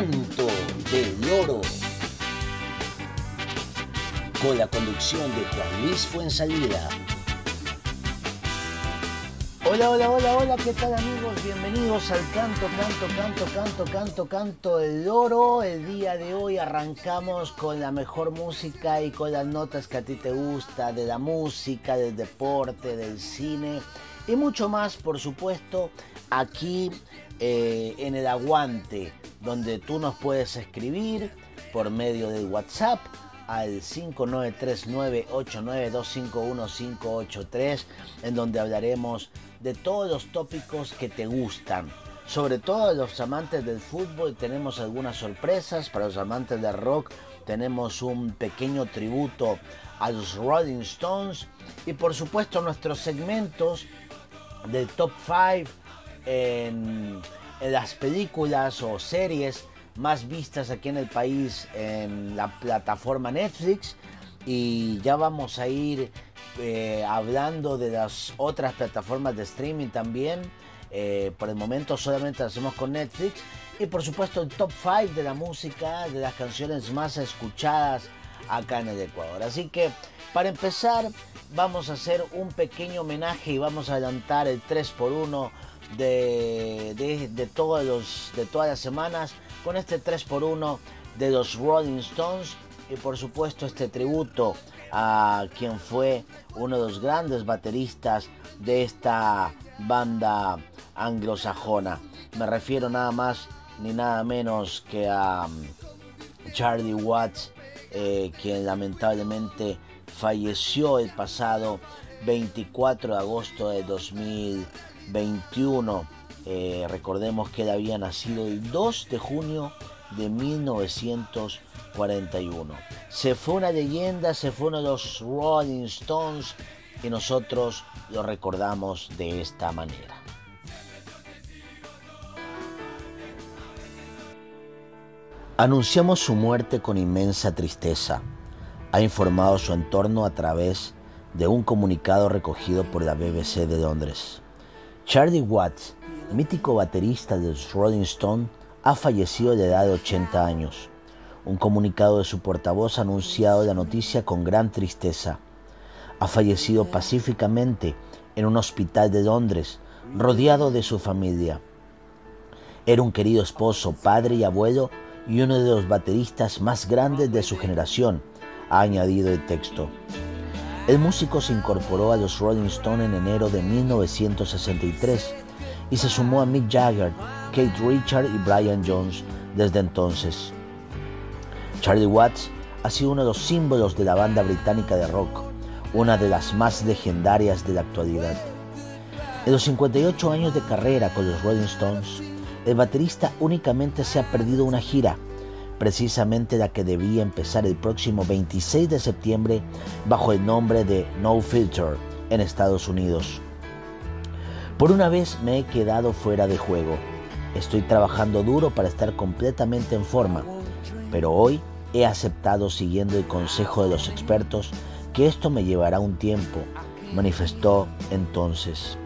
Canto del loro. Con la conducción de Juan Luis Fuensalida. Hola, hola, hola, hola, ¿qué tal amigos? Bienvenidos al canto, canto, canto, canto, canto, canto del loro. El día de hoy arrancamos con la mejor música y con las notas que a ti te gusta, de la música, del deporte, del cine y mucho más, por supuesto, aquí eh, en el aguante, donde tú nos puedes escribir por medio del WhatsApp al 593989251583, en donde hablaremos de todos los tópicos que te gustan. Sobre todo los amantes del fútbol tenemos algunas sorpresas, para los amantes del rock tenemos un pequeño tributo a los Rolling Stones y por supuesto nuestros segmentos del top 5 en, las películas o series más vistas aquí en el país en la plataforma Netflix y ya vamos a ir eh, hablando de las otras plataformas de streaming también. Eh, por el momento solamente lo hacemos con Netflix y por supuesto el top 5 de la música, de las canciones más escuchadas acá en el Ecuador. Así que para empezar vamos a hacer un pequeño homenaje y vamos a adelantar el 3x1 de, todos los, de todas las semanas con este 3x1 de los Rolling Stones y por supuesto este tributo a quien fue uno de los grandes bateristas de esta banda anglosajona. Me refiero nada más ni nada menos que a um, Charlie Watts, eh, quien lamentablemente falleció el pasado 24 de agosto de 2021. Eh, recordemos que él había nacido el 2 de junio de 1941. Se fue una leyenda, se fue uno de los Rolling Stones y nosotros lo recordamos de esta manera. Anunciamos su muerte con inmensa tristeza ha informado su entorno a través de un comunicado recogido por la BBC de Londres. Charlie Watts, mítico baterista de los Rolling Stones, ha fallecido de edad de 80 años. Un comunicado de su portavoz ha anunciado la noticia con gran tristeza. Ha fallecido pacíficamente en un hospital de Londres, rodeado de su familia. Era un querido esposo, padre y abuelo y uno de los bateristas más grandes de su generación ha añadido el texto. El músico se incorporó a los Rolling Stones en enero de 1963 y se sumó a Mick Jagger, Kate Richard y Brian Jones desde entonces. Charlie Watts ha sido uno de los símbolos de la banda británica de rock, una de las más legendarias de la actualidad. En los 58 años de carrera con los Rolling Stones, el baterista únicamente se ha perdido una gira precisamente la que debía empezar el próximo 26 de septiembre bajo el nombre de No Filter en Estados Unidos. Por una vez me he quedado fuera de juego. Estoy trabajando duro para estar completamente en forma, pero hoy he aceptado siguiendo el consejo de los expertos que esto me llevará un tiempo, manifestó entonces.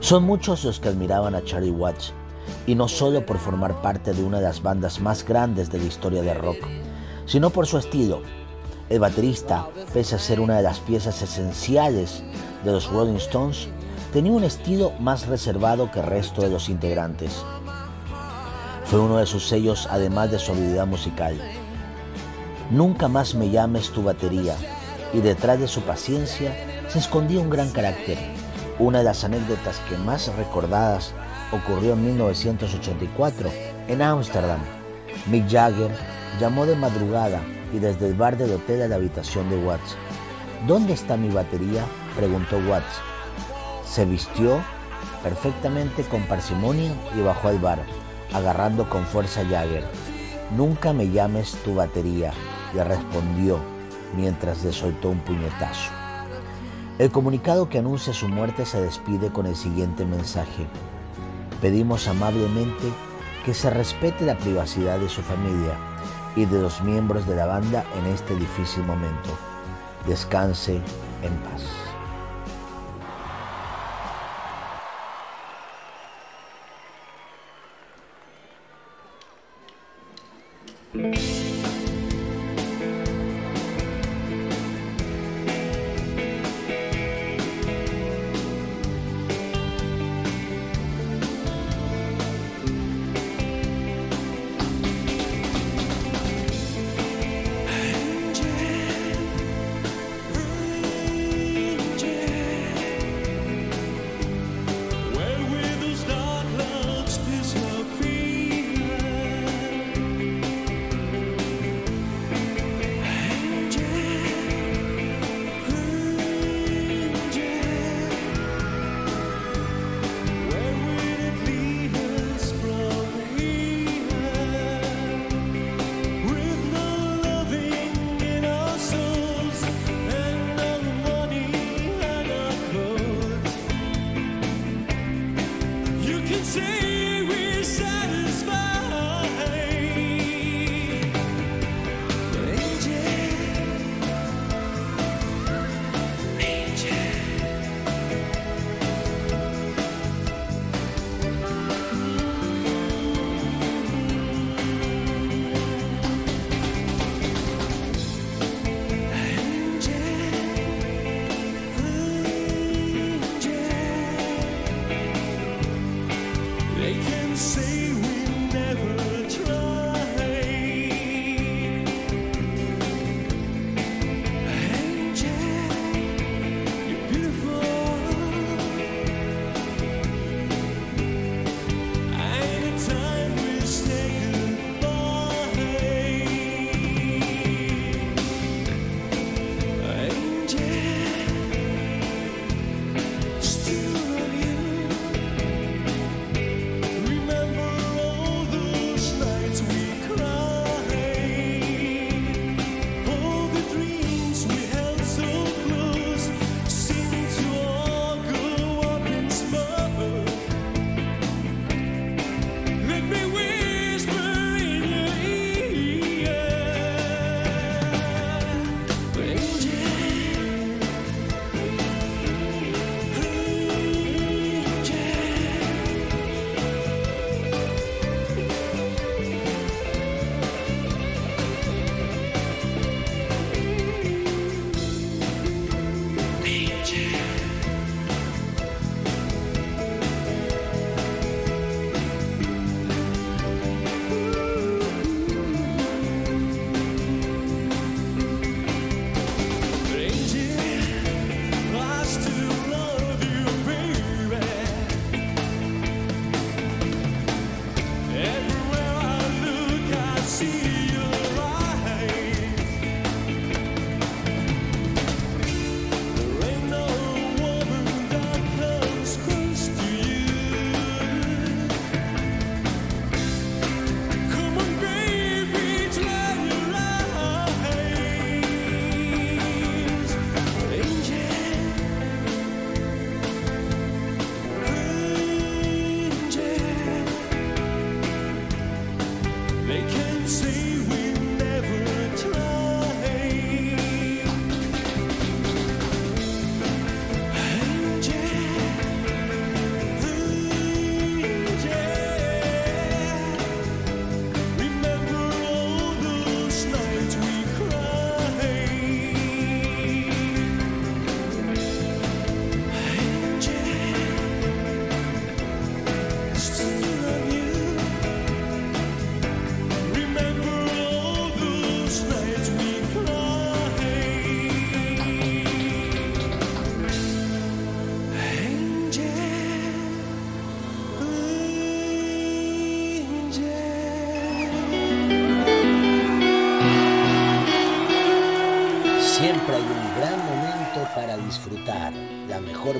Son muchos los que admiraban a Charlie Watts y no solo por formar parte de una de las bandas más grandes de la historia del rock, sino por su estilo. El baterista, pese a ser una de las piezas esenciales de los Rolling Stones, tenía un estilo más reservado que el resto de los integrantes. Fue uno de sus sellos además de su habilidad musical. Nunca más me llames tu batería, y detrás de su paciencia se escondía un gran carácter, una de las anécdotas que más recordadas ocurrió en 1984 en Ámsterdam. Mick Jagger llamó de madrugada y desde el bar del hotel a la habitación de Watts. ¿Dónde está mi batería? preguntó Watts. Se vistió perfectamente con parsimonia y bajó al bar, agarrando con fuerza a Jagger. Nunca me llames tu batería, le respondió mientras le soltó un puñetazo. El comunicado que anuncia su muerte se despide con el siguiente mensaje. Pedimos amablemente que se respete la privacidad de su familia y de los miembros de la banda en este difícil momento. Descanse en paz.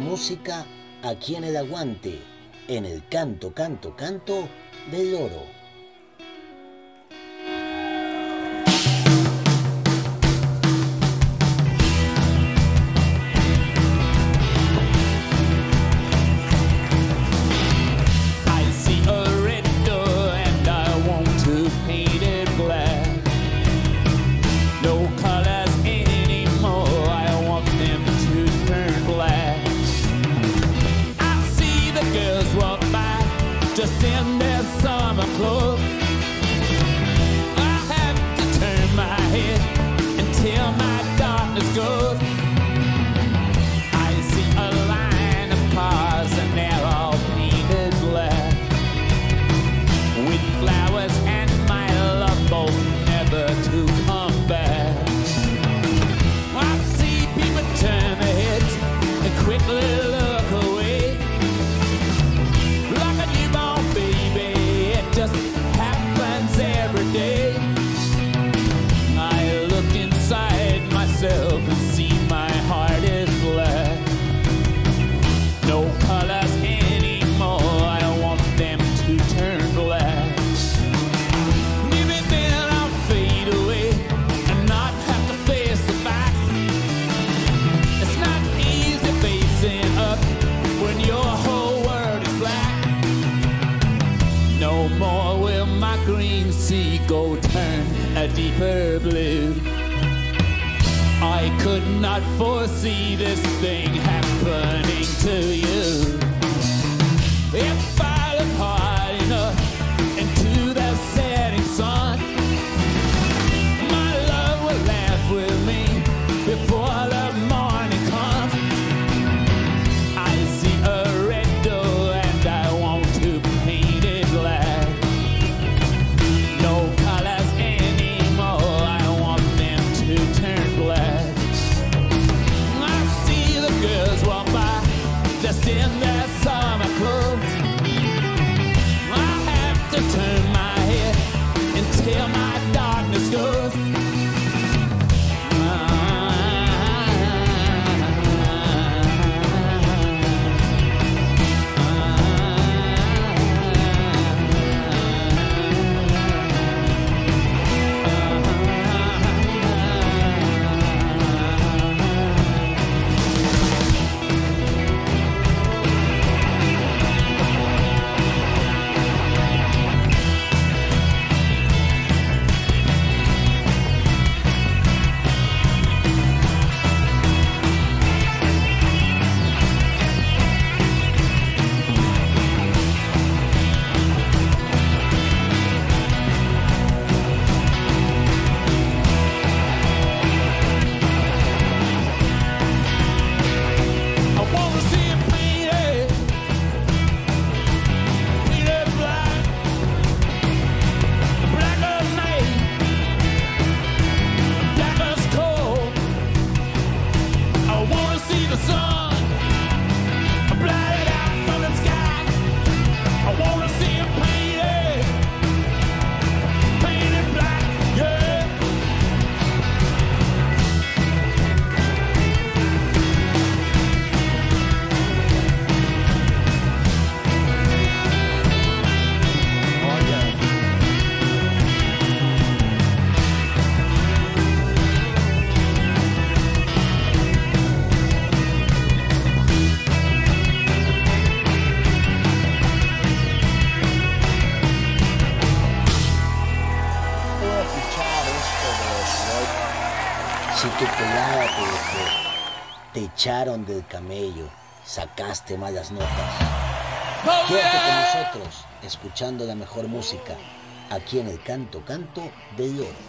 Música aquí en el aguante, en el canto, canto, canto del oro. camello, sacaste malas notas. Quédate con nosotros, escuchando la mejor música, aquí en el Canto Canto de Oro.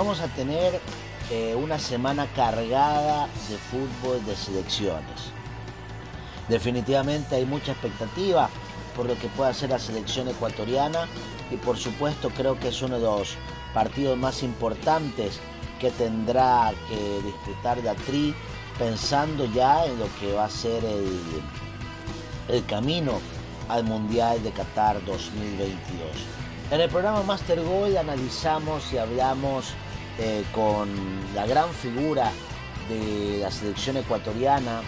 Vamos a tener eh, una semana cargada de fútbol de selecciones. Definitivamente hay mucha expectativa por lo que pueda hacer la selección ecuatoriana y por supuesto creo que es uno de los partidos más importantes que tendrá que disputar la Tri pensando ya en lo que va a ser el, el camino al Mundial de Qatar 2022. En el programa Master Goal analizamos y hablamos eh, con la gran figura de la selección ecuatoriana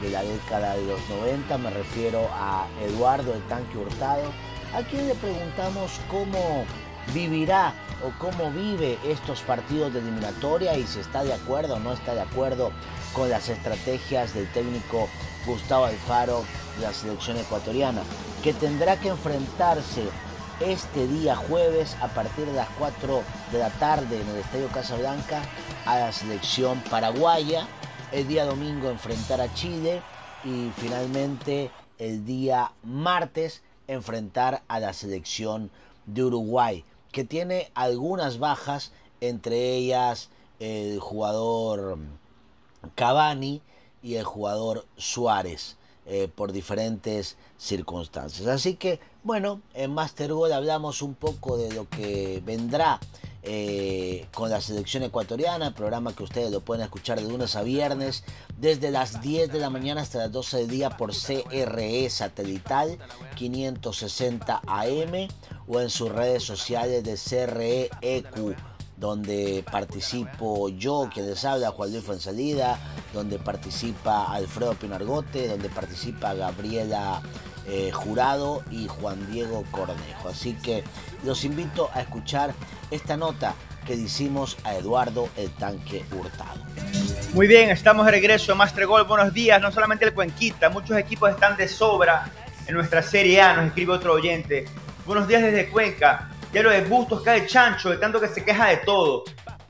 de la década de los 90, me refiero a Eduardo el Tanque Hurtado, a quien le preguntamos cómo vivirá o cómo vive estos partidos de eliminatoria y si está de acuerdo o no está de acuerdo con las estrategias del técnico Gustavo Alfaro de la selección ecuatoriana, que tendrá que enfrentarse este día jueves a partir de las 4 de la tarde en el Estadio Casablanca a la selección paraguaya, el día domingo enfrentar a Chile y finalmente el día martes enfrentar a la selección de Uruguay, que tiene algunas bajas, entre ellas el jugador Cavani y el jugador Suárez. Eh, por diferentes circunstancias. Así que, bueno, en Master Goal hablamos un poco de lo que vendrá eh, con la selección ecuatoriana, programa que ustedes lo pueden escuchar de lunes a viernes, desde las 10 de la mañana hasta las 12 del día por CRE satelital 560 AM o en sus redes sociales de CRE EQ donde participo yo, quien les habla, Juan Luis Fuensalida, donde participa Alfredo Pinargote, donde participa Gabriela eh, Jurado y Juan Diego Cornejo. Así que los invito a escuchar esta nota que hicimos a Eduardo el Tanque Hurtado. Muy bien, estamos de regreso a Master Gol. Buenos días, no solamente el Cuenquita, muchos equipos están de sobra en nuestra Serie A, nos escribe otro oyente. Buenos días desde Cuenca. Ya lo de Bustos cae chancho, de tanto que se queja de todo.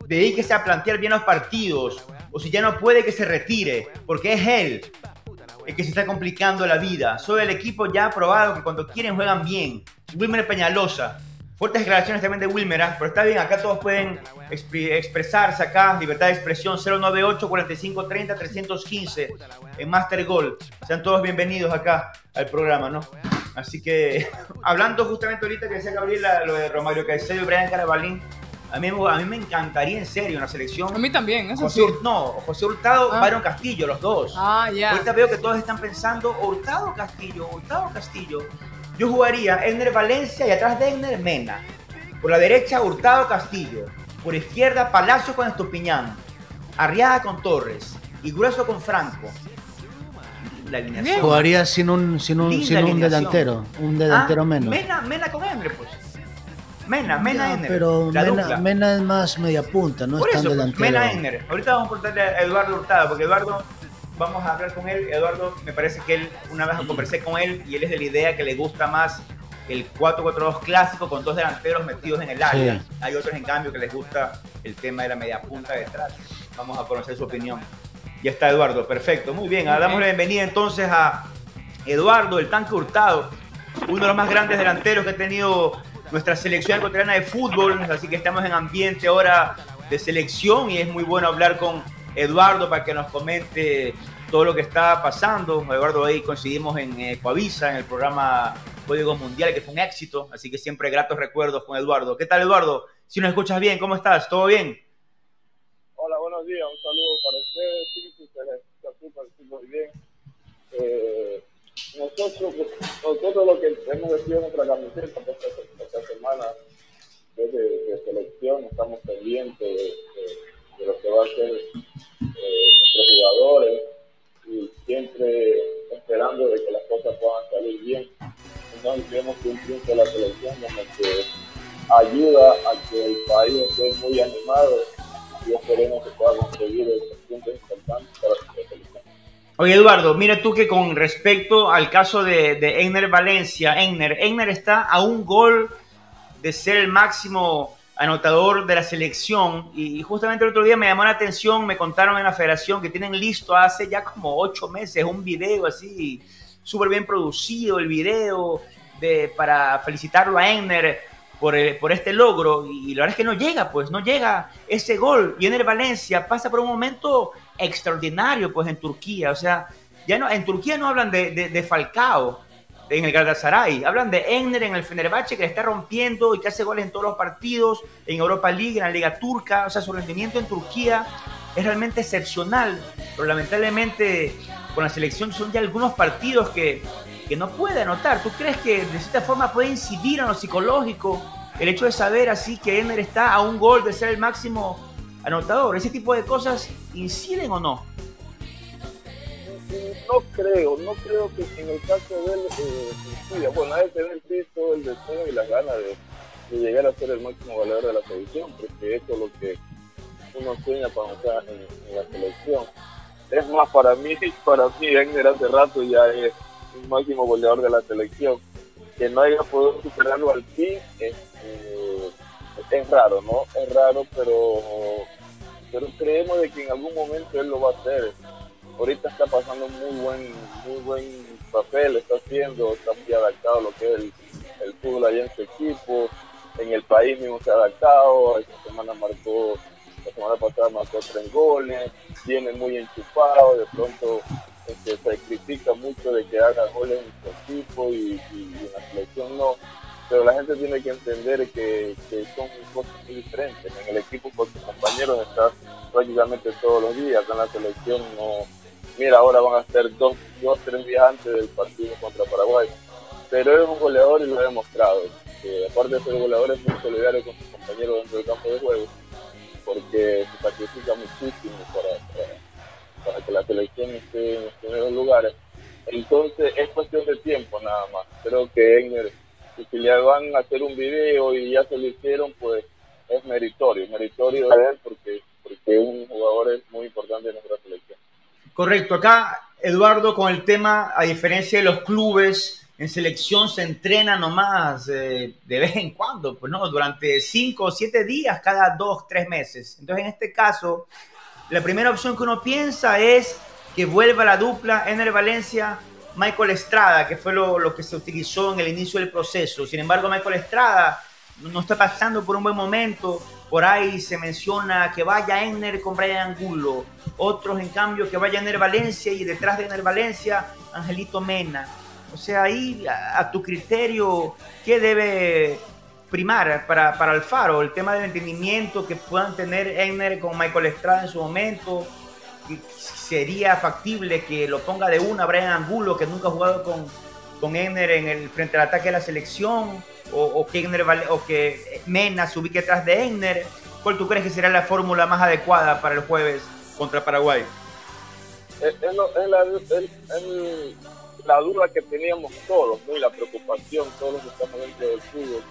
Dedíquese a plantear bien los partidos. O si ya no puede, que se retire. Porque es él el que se está complicando la vida. Soy el equipo ya aprobado que cuando quieren juegan bien. Wilmer Peñalosa. Fuertes declaraciones también de Wilmer, ¿ah? pero está bien, acá todos pueden expresarse acá, libertad de expresión 098 45 30 315 en Master Gold. Sean todos bienvenidos acá al programa, ¿no? Así que, hablando justamente ahorita que decía Gabriela, lo de Romario Caicedo y Brian Carabalín, a mí, a mí me encantaría en serio una selección. A mí también, eso José, sí. No, José Hurtado, Ah. Byron Castillo, los dos. Ah, ya. Ahorita veo que todos están pensando Hurtado Castillo, Hurtado Castillo. Yo jugaría Egner Valencia y atrás de Egner Mena. Por la derecha Hurtado Castillo. Por izquierda Palacio con Estupiñán. Arriaga con Torres. Y Grueso con Franco. La alineación. Jugaría sin un, sin un, sin un delantero, un delantero Ah, menos. Mena, Mena con Egner, pues. Mena, Mena Ya, Egner. pero Mena. Mena es más media punta, no Por es tan eso, pues, delantero. Mena Egner. Ahorita vamos a preguntarle a Eduardo Hurtado, porque Eduardo, vamos a hablar con él. Eduardo, me parece que él, una vez conversé con él y él es de la idea que le gusta más el 4-4-2 clásico con dos delanteros metidos en el área. Sí. Hay otros, en cambio, que les gusta el tema de la media punta detrás. Vamos a conocer su opinión. Ya está Eduardo, perfecto, muy bien. Muy Damos la bien. bienvenida entonces a Eduardo, el tanque Hurtado, uno de los más grandes delanteros que ha tenido nuestra selección ecuatoriana de fútbol, así que estamos en ambiente ahora de selección y es muy bueno hablar con Eduardo para que nos comente todo lo que está pasando. Eduardo, ahí coincidimos en eh, Coavisa, en el programa Código Mundial, que fue un éxito, así que siempre gratos recuerdos con Eduardo. ¿Qué tal, Eduardo? Si nos escuchas bien, ¿cómo estás? ¿Todo bien? Hola, buenos días. Un saludo para ustedes. Sí, sí, se les está súper bien. Eh, nosotros, nosotros lo que hemos vestido nuestra camiseta pues, esta, esta semana desde de selección, estamos pendientes de, lo que va a ser eh, nuestros jugadores y siempre esperando de que las cosas puedan salir bien. Entonces creemos que un triunfo de la selección como que ayuda a que el país esté muy animado y esperemos que pueda conseguir esos puntos importantes para nuestra selección. Oye, Eduardo, mira tú que con respecto al caso de, de Egner Valencia, Egner, Egner está a un gol de ser el máximo anotador de la selección y, y justamente el otro día me llamó la atención, me contaron en la federación que tienen listo hace ya como ocho meses un video así súper bien producido, el video de, para felicitarlo a Egner. por, eh, por este logro y la verdad es que no llega, pues no llega ese gol. Y en el Valencia pasa por un momento extraordinario, pues en Turquía. O sea, ya no, en Turquía no hablan de, de, Falcao en el Galatasaray, hablan de Enner en el Fenerbahce que le está rompiendo y que hace goles en todos los partidos, en Europa League, en la Liga Turca. O sea, su rendimiento en Turquía es realmente excepcional, pero lamentablemente con la selección son ya algunos partidos que, que no puede anotar. ¿Tú crees que de cierta forma puede incidir en lo psicológico el hecho de saber así que Emer está a un gol de ser el máximo anotador? ¿Ese tipo de cosas inciden o no? No creo, no creo que en el caso de él eh. Bueno, hay que tener el piso, el deseo y la gana de, de, llegar a ser el máximo goleador de la selección, porque eso es lo que uno sueña para estar en, la selección. Es más, para mí, para mí, Egner hace rato ya es un máximo goleador de la selección. Que no haya podido superarlo al fin es, eh, es raro, ¿no? Es raro, pero, pero creemos de que en algún momento él lo va a hacer. Ahorita está pasando muy buen, muy buen papel, está haciendo, está muy adaptado a lo que es el, el fútbol allá en su equipo. En el país mismo se ha adaptado, esta semana marcó la semana pasada marcó tres goles, viene muy enchufado, de pronto este, se critica mucho de que haga goles en su equipo y, y, y, en la selección no, pero la gente tiene que entender que, que son cosas muy diferentes. En el equipo con sus compañeros estás prácticamente todos los días, en la selección no. Mira, ahora van a ser dos, dos, tres días antes del partido contra Paraguay. Pero es un goleador y lo ha demostrado. Que aparte de ser goleador es muy solidario con sus compañeros dentro del campo de juego porque se sacrifica muchísimo para, para, para, que la selección esté en los primeros lugares. Entonces es cuestión de tiempo nada más. Creo que Egner, si le van a hacer un video y ya se lo hicieron, pues es meritorio, meritorio de él porque, porque es un jugador muy importante de nuestra selección. Correcto, acá Eduardo con el tema, a diferencia de los clubes, en selección se entrena nomás eh, de vez en cuando, pues no, durante cinco o siete días cada dos, tres meses. Entonces, en este caso, la primera opción que uno piensa es que vuelva la dupla en el Valencia Michael Estrada, que fue lo, lo, que se utilizó en el inicio del proceso. Sin embargo, Michael Estrada no está pasando por un buen momento. Por ahí se menciona que vaya Enner con Brian Angulo. Otros, en cambio, que vaya Ener Valencia y detrás de Ener Valencia, Angelito Mena. O sea, ahí a, tu criterio, ¿qué debe primar para, para Alfaro? El tema del entendimiento que puedan tener Egner con Michael Estrada en su momento. ¿Sería factible que lo ponga de una Brian Angulo, que nunca ha jugado con, con Egner en el frente al ataque de la selección? O, o, que, Egner, o que Mena se ubique detrás de Egner. ¿Cuál tú crees que será la fórmula más adecuada para el jueves contra Paraguay? Es, es, la, la duda que teníamos todos, ¿no? Y la preocupación, todos los que estamos dentro del fútbol,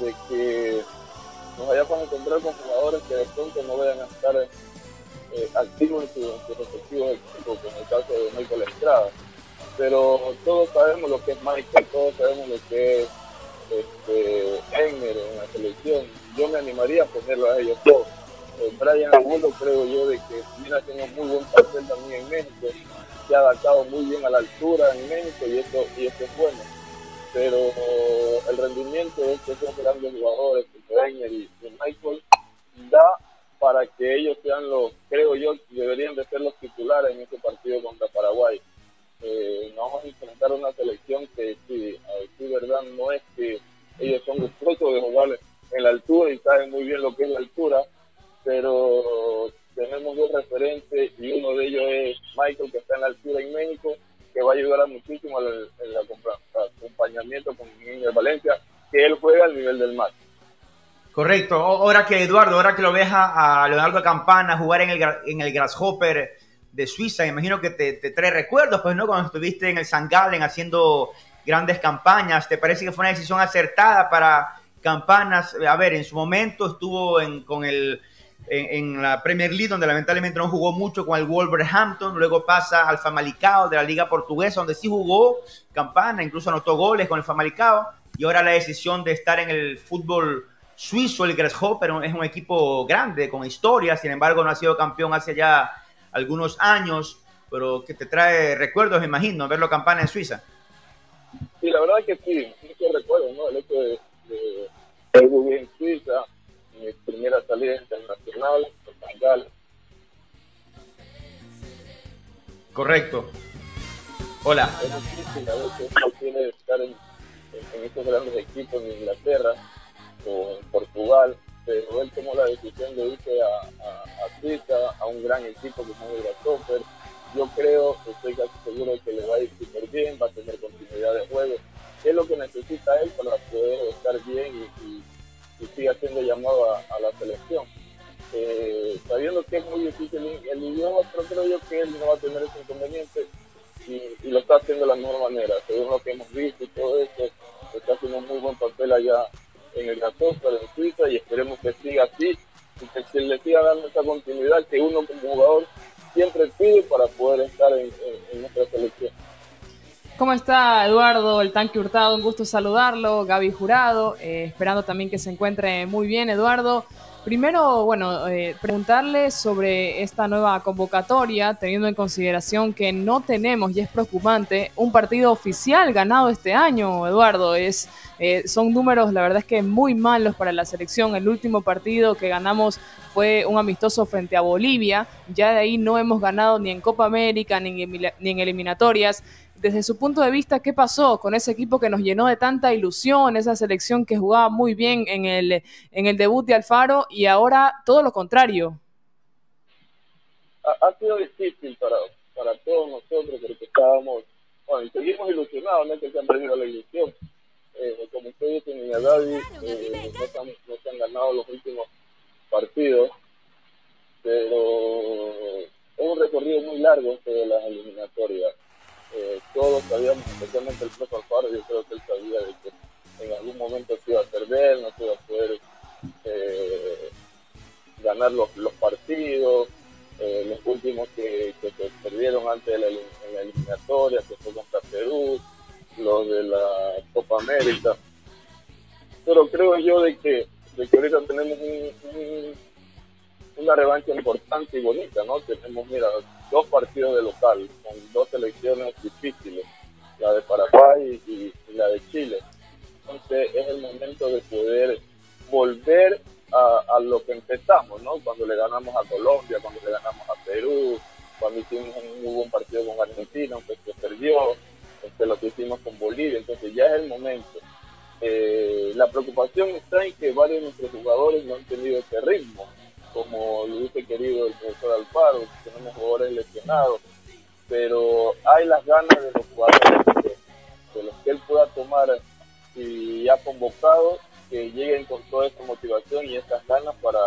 de que nos vayamos a encontrar con jugadores que de pronto no vayan a estar eh, activos en sus su respectivos equipos, como el caso de Michael Estrada. Pero todos sabemos lo que es Michael, todos sabemos lo que es este, Egner en la selección. Yo me animaría a ponerlo a ellos todos. Eh, Brian Angulo creo yo de que viene haciendo muy buen papel también en México se ha adaptado muy bien a la altura en México y esto, y esto es bueno. Pero el rendimiento de estos grandes jugadores, Reiner y, y Michael, da para que ellos sean los, creo yo, deberían de ser los titulares en este partido contra Paraguay. Eh, nos vamos a enfrentar a una selección que, sí, a decir verdad, no es que ellos son gustosos de jugar en la altura y saben muy bien lo que es la altura, pero tenemos dos referentes y uno de ellos es Michael que está en la altura en México que va a ayudar a muchísimo en el, el, acompañamiento con el Valencia que él juega al nivel del mar correcto. Ahora que Eduardo ahora que lo ves a, a Leonardo Campana jugar en el, en el Grasshopper de Suiza imagino que te, te, trae recuerdos pues no cuando estuviste en el San Gallen haciendo grandes campañas te parece que fue una decisión acertada para Campanas a ver en su momento estuvo en, con el en, en, la Premier League, donde lamentablemente no jugó mucho con el Wolverhampton, luego pasa al Famalicao de la Liga Portuguesa, donde sí jugó campana, incluso anotó goles con el Famalicao, y ahora la decisión de estar en el fútbol suizo, el Grasshopper, es un equipo grande, con historia, sin embargo no ha sido campeón hace ya algunos años, pero que te trae recuerdos, me imagino, verlo campana en Suiza. Sí, la verdad es que sí, muchos recuerdos, ¿no? El hecho de, de jugué en Suiza, mi primera salida internacional, en Bengala. Correcto. Hola. Es difícil a veces uno quiere estar en, en- en estos grandes equipos en Inglaterra o en Portugal, pero él tomó la decisión de irse a, a, a Suiza, a un gran equipo como es el Grasshopper. Yo creo, estoy casi seguro de que le va a ir súper bien, va a tener continuidad de juego. ¿Qué es lo que necesita él para poder estar bien y, y, y siga siendo llamado a, a la selección? Eh, sabiendo que es muy difícil el, idioma, pero creo yo que él no va a tener ese inconveniente y, y lo está haciendo de la mejor manera. Según lo que hemos visto y todo esto, está haciendo un muy buen papel allá en el Grasshopper, en Suiza, y esperemos que siga así y que se le siga dando esa continuidad que uno como jugador siempre pide para poder estar en nuestra selección. ¿Cómo está Eduardo, el tanque hurtado? Un gusto saludarlo. Gaby Jurado, eh, esperando también que se encuentre muy bien, Eduardo. Primero, bueno, eh, preguntarle sobre esta nueva convocatoria, teniendo en consideración que no tenemos, y es preocupante, un partido oficial ganado este año, Eduardo. Es, eh, son números, la verdad es que muy malos para la selección. El último partido que ganamos fue un amistoso frente a Bolivia. Ya de ahí no hemos ganado ni en Copa América ni en, ni en eliminatorias desde su punto de vista, ¿qué pasó con ese equipo que nos llenó de tanta ilusión, esa selección que jugaba muy bien en el, en el debut de Alfaro y ahora todo lo contrario? Ha, ha sido difícil para, para todos nosotros porque estábamos, bueno, y seguimos ilusionados, no es que se han perdido la ilusión. Eh, como usted dice, mi Gaby, eh, no, se han, no se han ganado los últimos partidos, pero es un recorrido muy largo este de las eliminatorias. Eh, todos sabíamos, especialmente el profe Alfaro, yo creo que él sabía de que en algún momento se iba a perder, no se iba a poder eh, ganar los, los partidos, eh, los últimos que, que se perdieron antes de la, eliminatoria, que fue contra Perú, los de la Copa América. Pero creo yo de que, de que ahorita tenemos un- una revancha importante y bonita, ¿no? Tenemos, mira, dos partidos de local, con dos selecciones difíciles, la de Paraguay y, la de Chile. Entonces es el momento de poder volver a, a lo que empezamos, ¿no? Cuando le ganamos a Colombia, cuando le ganamos a Perú, cuando hicimos un muy buen partido con Argentina, aunque se perdió, este, lo que hicimos con Bolivia, entonces ya es el momento. Eh, la preocupación está en que varios de nuestros jugadores no han tenido ese ritmo, como lo hubiese querido el profesor Alfaro, tenemos jugadores lesionados, pero hay las ganas de los jugadores de los que él pueda tomar y ha convocado que lleguen con toda esta motivación y estas ganas para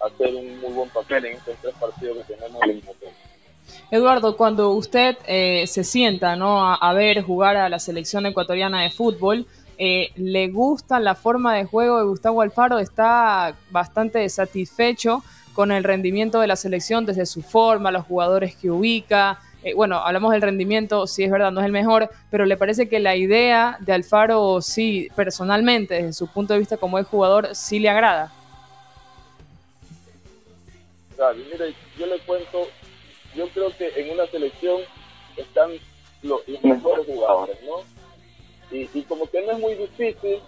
hacer un muy buen papel en estos tres partidos que tenemos en el. Eduardo, cuando usted eh, se sienta ¿no? a, a ver jugar a la selección ecuatoriana de fútbol, eh, ¿le gusta la forma de juego de Gustavo Alfaro? ¿Está bastante satisfecho con el rendimiento de la selección desde su forma, los jugadores que ubica? Eh, bueno, hablamos del rendimiento, sí es verdad, no es el mejor, pero ¿le parece que la idea de Alfaro, sí, personalmente, desde su punto de vista como es jugador, sí le agrada? Yo le cuento, yo creo que en una selección están los mejores jugadores, ¿no? Y, como que no es muy difícil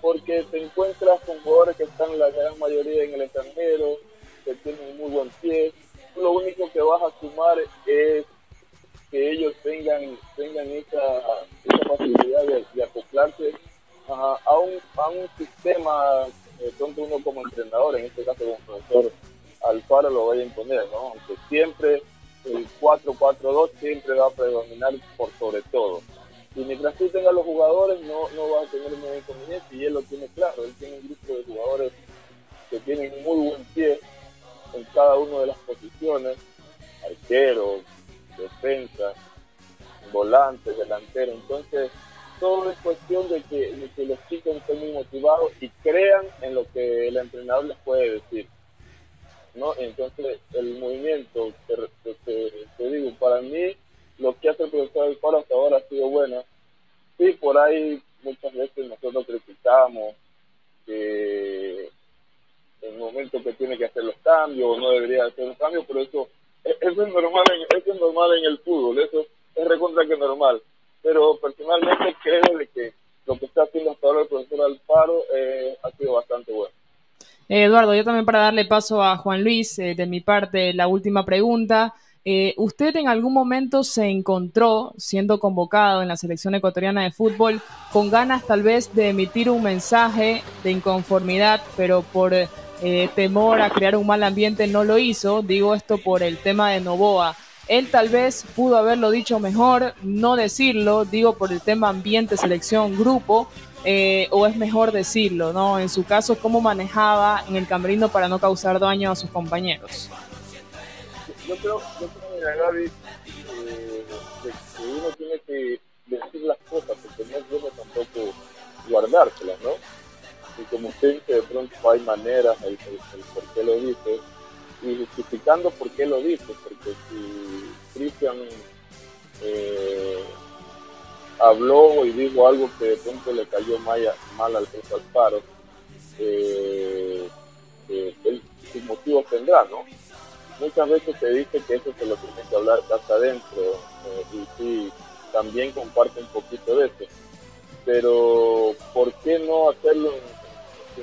porque te encuentras con jugadores que están la gran mayoría en el extranjero, que tienen muy buen pie. Lo único que vas a sumar es que ellos tengan tengan esa, esa facilidad de, acoplarse a, a, un, a un sistema eh, donde uno como entrenador, en este caso como profesor Alfaro, lo vaya a imponer, ¿no? Aunque siempre el 4-4-2 siempre va a predominar por sobre todo. Y mientras tú tengas los jugadores, no, no vas a tener ningún inconveniente, y él lo tiene claro, él tiene un grupo de jugadores que tienen muy buen pie en cada una de las posiciones, arquero, defensa, volante, delantero, entonces todo es cuestión de que, de que los chicos estén muy motivados y crean en lo que el entrenador les puede decir. ¿no? Entonces, el movimiento, te, te, te, digo, para mí, lo que hace el profesor Alfaro hasta ahora ha sido bueno. Sí, por ahí muchas veces nosotros criticamos que en el momento que tiene que hacer los cambios, no debería hacer los cambios, pero eso, eso es normal en, eso es normal en el fútbol, eso es recontra que normal. Pero personalmente creo que, lo que está haciendo hasta ahora el profesor Alfaro eh, ha sido bastante bueno. Eduardo, yo también para darle paso a Juan Luis, eh, de mi parte, la última pregunta. Eh, ¿Usted en algún momento se encontró, siendo convocado en la selección ecuatoriana de fútbol, con ganas tal vez de emitir un mensaje de inconformidad, pero por eh, temor a crear un mal ambiente no lo hizo? Digo esto por el tema de Novoa. Él tal vez pudo haberlo dicho mejor, no decirlo, digo por el tema ambiente, selección, grupo, eh, o es mejor decirlo, ¿no? En su caso, ¿cómo manejaba en el camerino para no causar daño a sus compañeros? Yo creo, yo creo mira, Gaby, eh, que, que uno tiene que decir las cosas, porque no es bueno tampoco guardárselas, ¿no? Y como usted dice, de pronto hay maneras, el, el, por qué lo dice, y justificando por qué lo dice, porque si Cristian eh, habló y dijo algo que de pronto le cayó mal, mal al juez Alfaro, eh, eh, él sus motivos tendrá, ¿no? Muchas veces se dice que eso se lo tiene que hablar casa adentro, eh, y sí, también comparte un poquito de eso. Pero, ¿por qué no hacerlo en,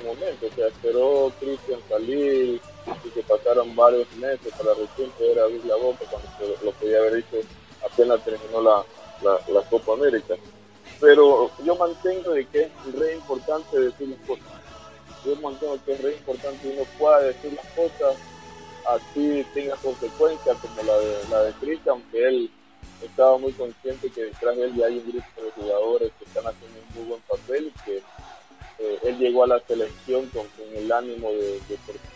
su momento? O sea, esperó Cristian salir y que pasaron varios meses para recién poder abrir la boca cuando se lo podía haber dicho apenas terminó la, la, la Copa América. Pero yo mantengo de que es re importante decir las cosas. Yo mantengo que es re importante que uno pueda decir las cosas así tenga consecuencias como la de, la de Cristian, aunque él estaba muy consciente que detrás de él ya hay un grupo de jugadores que están haciendo un muy buen papel y que eh, él llegó a la selección con, el ánimo de,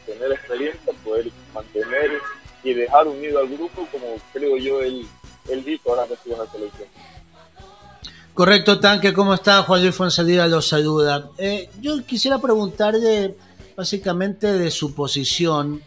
tener experiencia, poder mantener y dejar unido al grupo como creo yo él, él dijo ahora que estuvo en la selección. Correcto, Tanque, ¿cómo está? Juan Luis Fonsalida los saluda. Eh, yo quisiera preguntarle básicamente de su posición,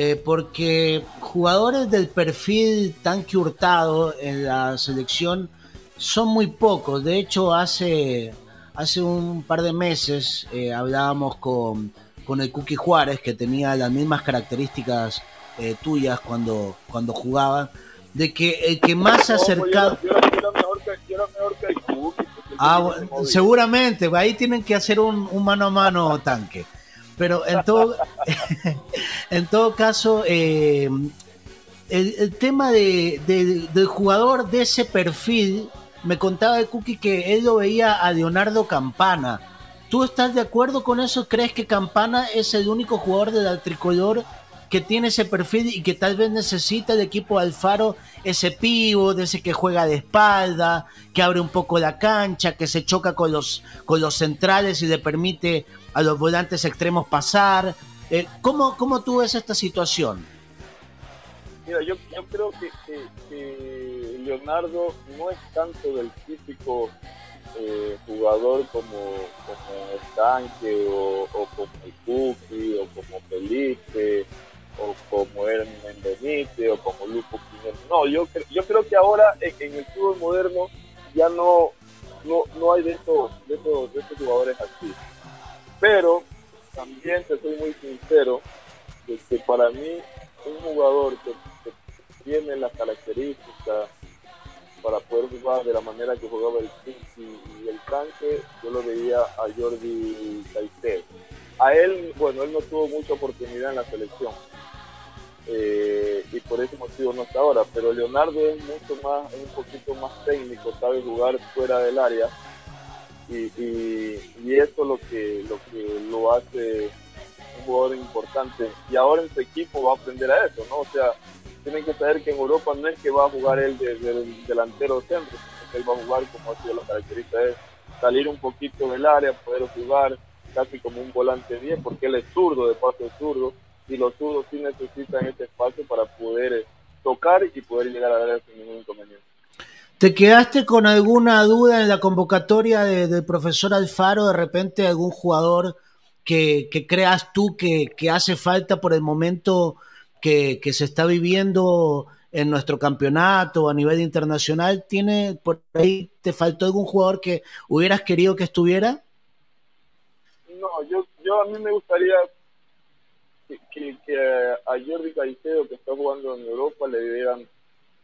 eh, porque jugadores del perfil Tanque Hurtado en la selección son muy pocos. De hecho, hace, hace un par de meses eh, hablábamos con, con el Cookie Juárez, que tenía las mismas características eh, tuyas cuando, cuando jugaba, de que el que más se porque el Ah, seguramente, ahí tienen que hacer un, un mano a mano tanque. Pero en todo, en todo caso, eh, el, tema de, de- del jugador de ese perfil, me contaba el Cookie que él lo veía a Leonardo Campana. ¿Tú estás de acuerdo con eso? ¿Crees que Campana es el único jugador de la tricolor que tiene ese perfil y que tal vez necesita el equipo de Alfaro ese pivo, de ese que juega de espalda, que abre un poco la cancha, que se choca con los, con los centrales y le permite a los volantes extremos pasar? Eh, ¿cómo, ¿Cómo tú ves esta situación? Mira, yo, yo creo que, que- que Leonardo no es tanto del típico eh, jugador como, como Estanque o, como el o como Felipe o como Hermen Benítez o como Lupo Quiñones. No, yo, yo creo que ahora en, en el fútbol moderno ya no, no, no hay de estos, de, estos, de estos jugadores así. Pero también te soy muy sincero de que para mí un jugador que, tiene las características para poder jugar de la manera que jugaba el City y el tanque, yo lo veía a Jordi Caicedo. A él, bueno, él no tuvo mucha oportunidad en la selección. Eh, y por ese motivo no está ahora, pero Leonardo es mucho más, es un poquito más técnico, sabe jugar fuera del área y, y, y eso es lo que, lo que lo hace un jugador importante y ahora en su equipo va a aprender a eso, ¿no? O sea, tienen que saber que en Europa no es que va a jugar él desde el delantero centro, sino él va a jugar como ha sido la característica es salir un poquito del área, poder jugar casi como un volante bien, porque él es zurdo, de paso es zurdo, y los zurdos sí necesitan ese espacio para poder eh, tocar y poder llegar a área sin ningún inconveniente. ¿Te quedaste con alguna duda en la convocatoria de- del profesor Alfaro? De repente algún jugador que, creas tú que, hace falta por el momento que, se está viviendo en nuestro campeonato a nivel internacional. ¿Tiene por ahí, te faltó algún jugador que hubieras querido que estuviera? No, yo, yo a mí me gustaría que a Jordi Caicedo, que está jugando en Europa, le dieran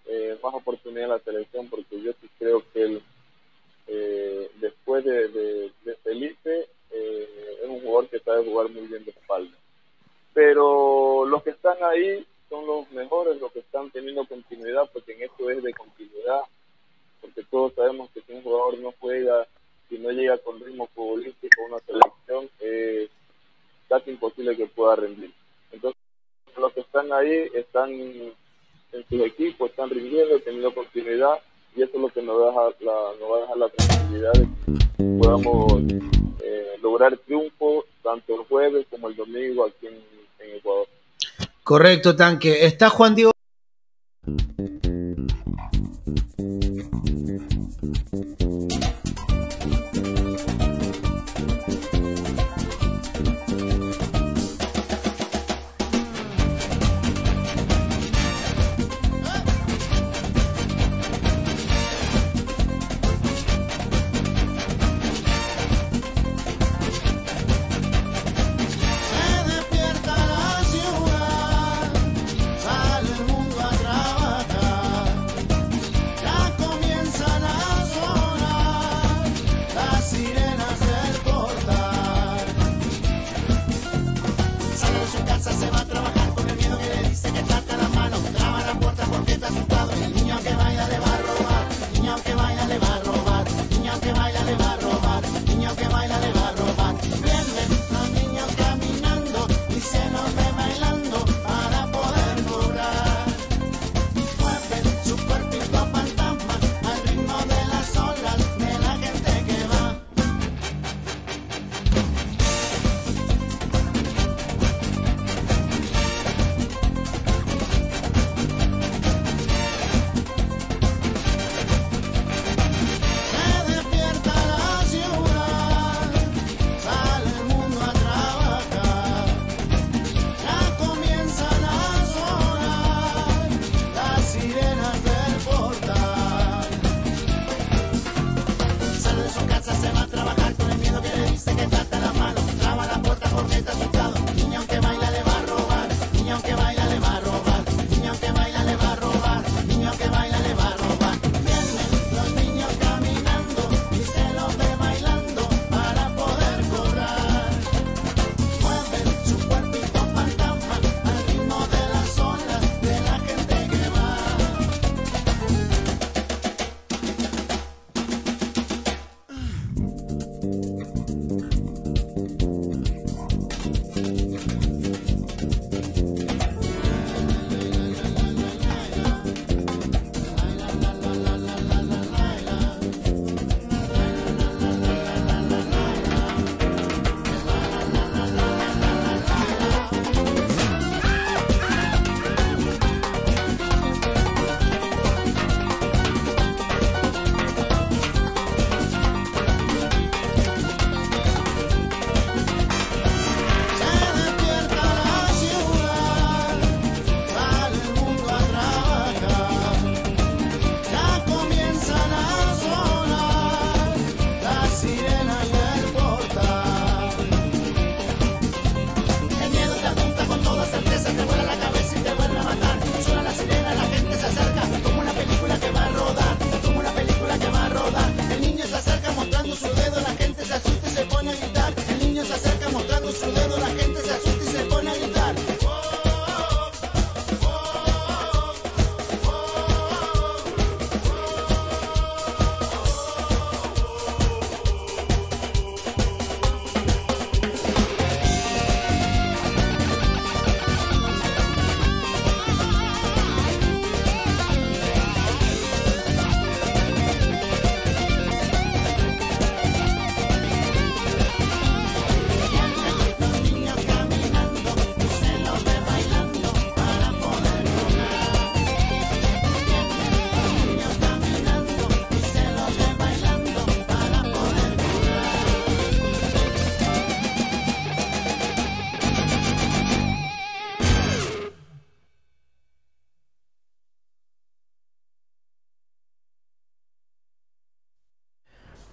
eh, más oportunidad en la selección porque yo sí creo que él, eh, después de, de, de Felipe, eh, es un jugador que sabe jugar muy bien de espalda. Pero los que están ahí son los mejores, los que están teniendo continuidad, porque en esto es de continuidad, porque todos sabemos que si un jugador no juega, si no llega con ritmo futbolístico a una selección, es casi imposible que pueda rendir. Entonces, los que están ahí están en sus equipos, están rindiendo, teniendo continuidad y eso es lo que nos, va a dejar la tranquilidad de que podamos eh, lograr triunfo tanto el jueves como el domingo aquí en, en Ecuador. Correcto, tanque. Está Juan Diego.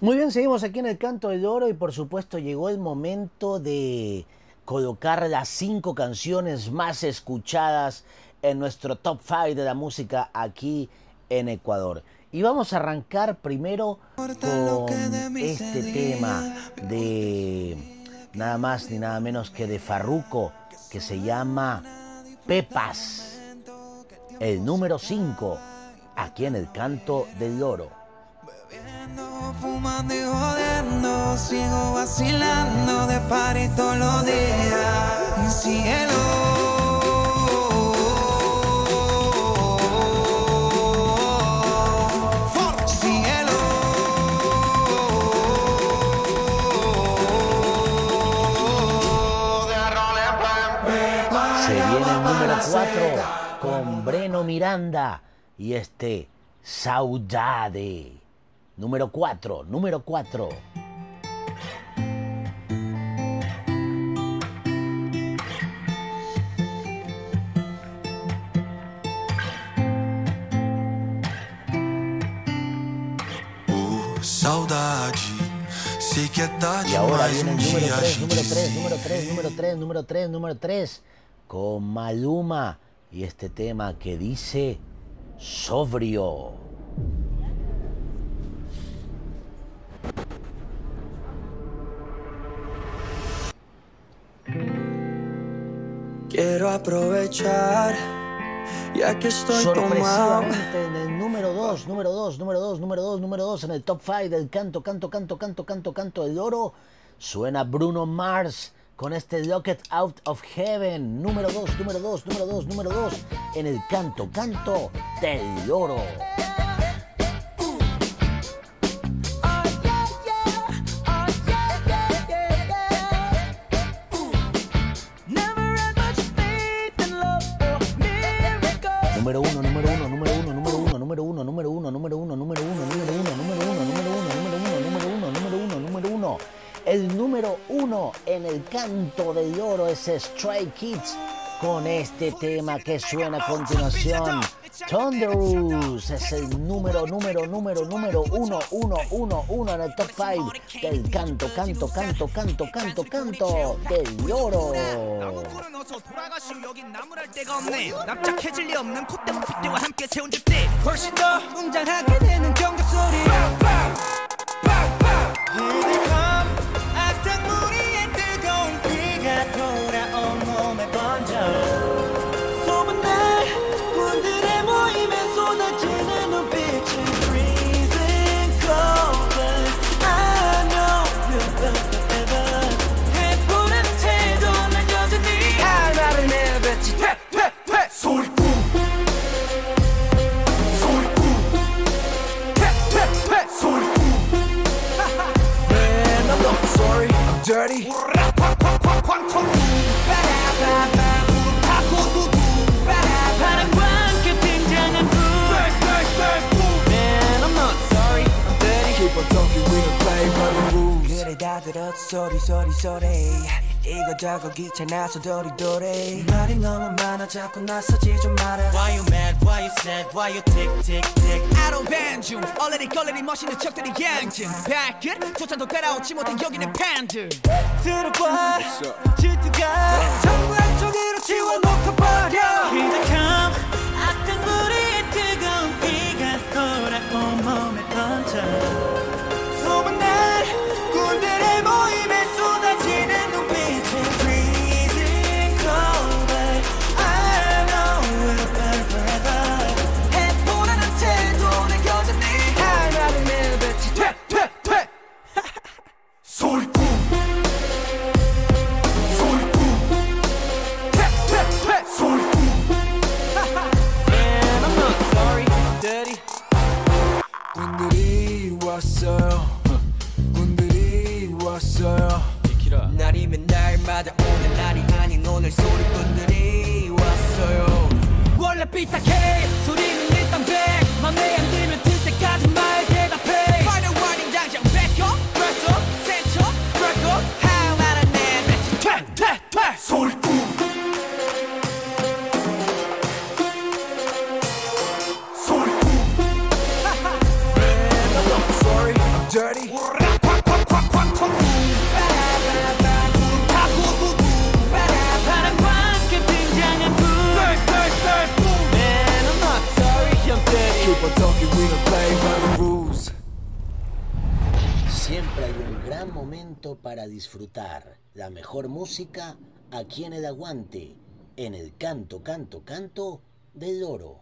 Muy bien, seguimos aquí en el Canto del Oro y por supuesto llegó el momento de colocar las cinco canciones más escuchadas en nuestro top 5 de la música aquí en Ecuador. Y vamos a arrancar primero con este tema de nada más ni nada menos que de Farruco que se llama Pepas, el número 5, aquí en el Canto del Oro. Fumando y jodiendo, sigo vacilando de party todos los días. Cielo. Número 4 con Breno Miranda y este Saudade. Número 4, número 4. Saudade, sei que é tarde, Y ahora viene um el número dia a 3, gente número 3, se número 3, vê. número 3, número 3, número 3, con Maluma y este tema que dice sobrio. Quiero aprovechar, ya que estoy tomado. En el número 2, número 2, número 2, número 2, número 2, en el top 5 del canto, canto, canto, canto, canto, canto del oro, suena Bruno Mars con este Locket Out of Heaven, número 2, número 2, número 2, número 2, en el canto, canto del oro. Número 1, número 1, número 1, número 1, número 1, número 1, número 1, número 1, número 1, número 1, número 1, número 1, número 1, número 1, número 1. El número 1 en el canto del oro es Stray Kids con este tema que suena a continuación. Thunderous es el número, número, número, número 1, 1, 1, 1 en el top 5 del canto, canto, canto, canto, canto, canto del oro. We don't play by the rules 그래 다 들었어 소리 소리 소리 이거저거 귀찮아서 도리도리 말이 너무 많아 자꾸 나서지 좀 마라 Why you mad, why you sad, why you tick tick tick I don't ban 중 얼레리 걸레리 멋있는 척들이 양증 발끝 조차도 따라오지 못한 여기는 팬들 들어봐 질투가 전부 한쪽으로 지워놓고 버려 Here they come 악당 무 왔어요. 군들이 왔어요. 날이면 날마다 오늘 날이 아닌 오늘 소리꾼들이 왔어요. 원래 삐딱해. 소리는 일단 백. 맘에 안 들면 들 때까지 말 대답해. Final warning 당장 back up press up set up break up 할 말은 내뱉지 퇴퇴 퇴 소리꾼 소리꾼 Siempre hay un gran momento para disfrutar. La mejor música aquí en el aguante, en el canto, canto, canto del oro.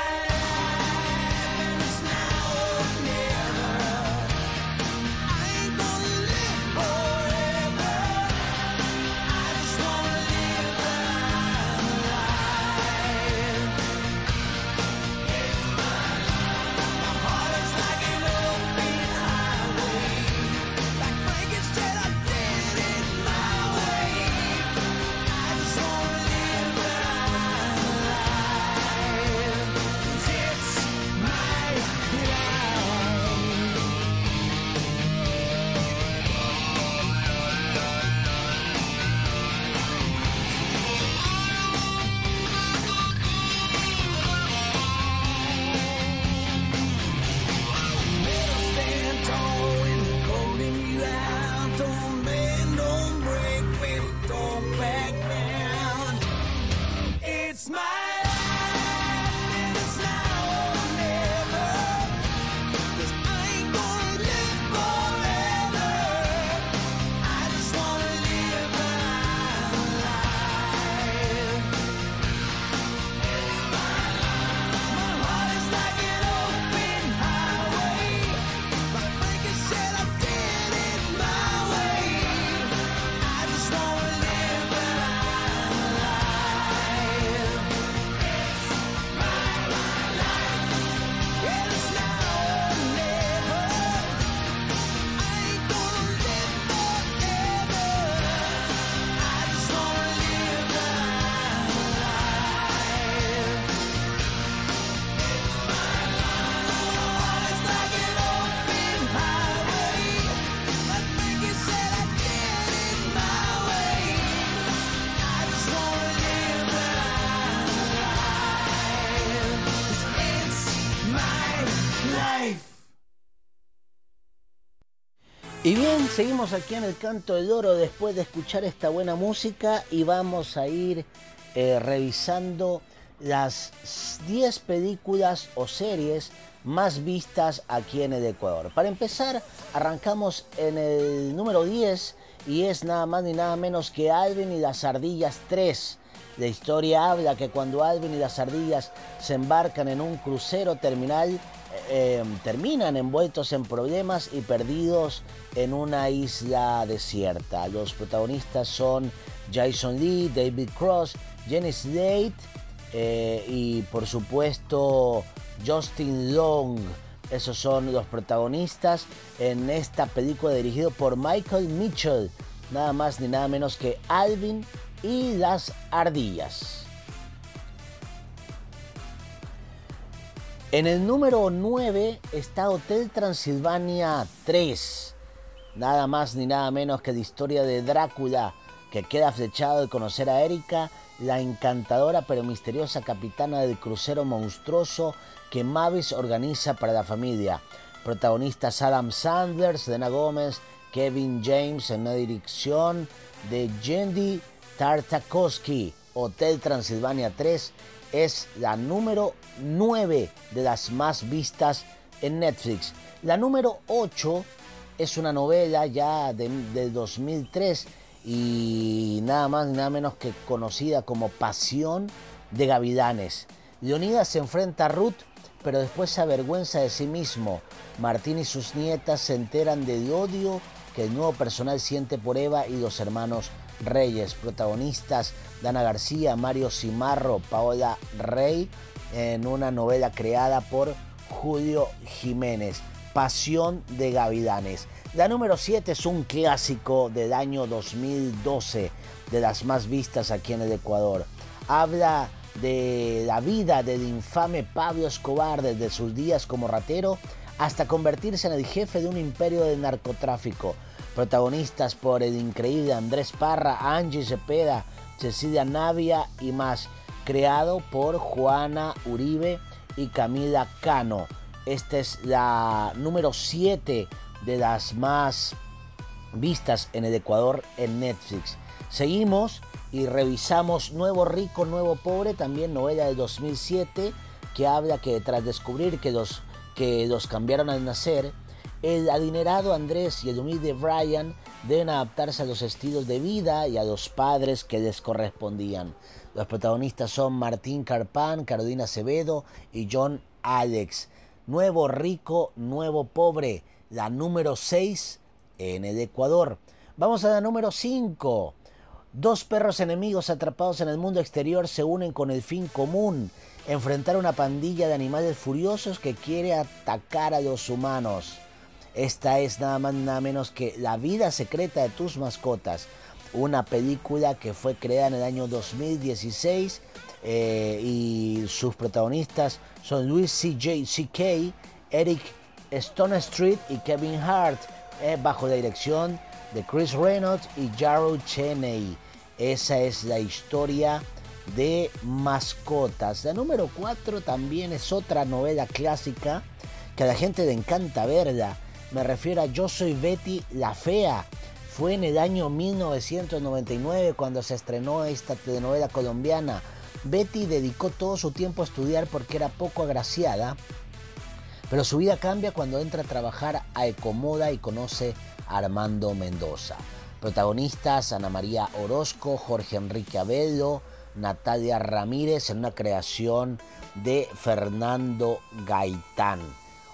seguimos aquí en el Canto del Oro después de escuchar esta buena música y vamos a ir eh, revisando las 10 películas o series más vistas aquí en el Ecuador. Para empezar, arrancamos en el número 10 y es nada más ni nada menos que Alvin y las Ardillas 3. La historia habla que cuando Alvin y las ardillas se embarcan en un crucero terminal, eh, terminan envueltos en problemas y perdidos en una isla desierta. Los protagonistas son Jason Lee, David Cross, Jenny Slate eh, y por supuesto Justin Long. Esos son los protagonistas en esta película dirigida por Michael Mitchell. Nada más ni nada menos que Alvin y las ardillas. En el número 9 está Hotel Transilvania 3. Nada más ni nada menos que la historia de Drácula que queda flechado de conocer a Erika, la encantadora pero misteriosa capitana del crucero monstruoso que Mavis organiza para la familia. Protagonistas Adam Sanders, Dana Gómez, Kevin James en la dirección de Jendy Tartakovsky. Hotel Transilvania 3 es la número 9 de las más vistas en Netflix. La número 8 es una novela ya de, del 2003 y nada más nada menos que conocida como Pasión de Gavidanes. Leonidas se enfrenta a Ruth, pero después se avergüenza de sí mismo. Martín y sus nietas se enteran del odio que el nuevo personal siente por Eva y los hermanos Reyes. Protagonistas Dana García, Mario Cimarro, Paola Rey, en una novela creada por Julio Jiménez. Pasión de Gavidanes. La número 7 es un clásico del año 2012, de las más vistas aquí en el Ecuador. Habla de la vida del infame Pablo Escobar desde sus días como ratero hasta convertirse en el jefe de un imperio de narcotráfico. Protagonistas por el increíble Andrés Parra, Angie Cepeda, Cecilia Navia y más. Creado por Juana Uribe y Camila Cano. Esta es la número 7 de las más vistas en el Ecuador en Netflix. Seguimos y revisamos Nuevo Rico, Nuevo Pobre, también novela de 2007, que habla que tras descubrir que los, que los cambiaron al nacer, el adinerado Andrés y el humilde Brian deben adaptarse a los estilos de vida y a los padres que les correspondían. Los protagonistas son Martín Carpán, Carolina Acevedo y John Alex. Nuevo rico, nuevo pobre, la número 6 en el Ecuador. Vamos a la número 5. Dos perros enemigos atrapados en el mundo exterior se unen con el fin común, enfrentar una pandilla de animales furiosos que quiere atacar a los humanos. Esta es nada más nada menos que La vida secreta de tus mascotas, una película que fue creada en el año 2016 eh, y sus protagonistas son Luis C.J.C.K., Eric Stone Street y Kevin Hart, eh, bajo la dirección de Chris Reynolds y Jarrell Cheney. Esa es la historia de mascotas. La número 4 también es otra novela clásica que a la gente le encanta verla. Me refiero a Yo soy Betty la Fea. Fue en el año 1999 cuando se estrenó esta telenovela colombiana. Betty dedicó todo su tiempo a estudiar porque era poco agraciada, pero su vida cambia cuando entra a trabajar a Ecomoda y conoce a Armando Mendoza. Protagonistas Ana María Orozco, Jorge Enrique Abello, Natalia Ramírez en una creación de Fernando Gaitán.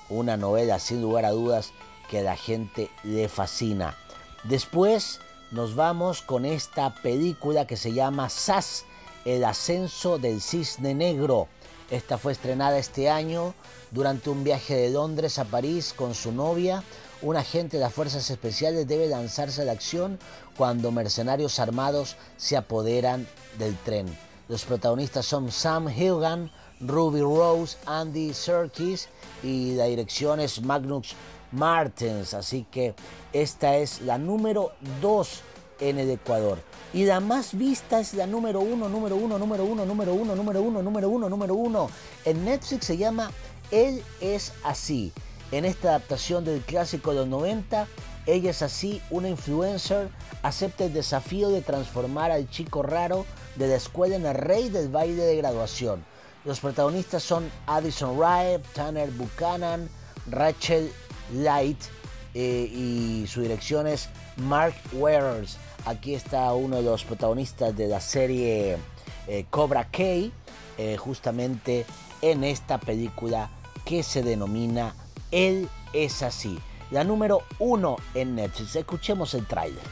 Una novela sin lugar a dudas que a la gente le fascina. Después nos vamos con esta película que se llama SAS, el ascenso del cisne negro. Esta fue estrenada este año durante un viaje de Londres a París con su novia. Un agente de las fuerzas especiales debe lanzarse a la acción cuando mercenarios armados se apoderan del tren. Los protagonistas son Sam Hilgan, Ruby Rose, Andy Serkis y la dirección es Magnus Martens. Así que esta es la número 2 en el Ecuador. Y la más vista es la número 1, número 1, número 1, número 1, número 1, número 1, número 1. En Netflix se llama Él es así. En esta adaptación del clásico de los 90, ella es así, una influencer, acepta el desafío de transformar al chico raro de la escuela en el rey del baile de graduación. Los protagonistas son Addison Rae, Tanner Buchanan, Rachel Light eh, y su dirección es Mark Wears. Aquí está uno de los protagonistas de la serie eh, Cobra K, eh, justamente en esta película que se denomina Él es así. La número uno en Netflix. Escuchemos el tráiler.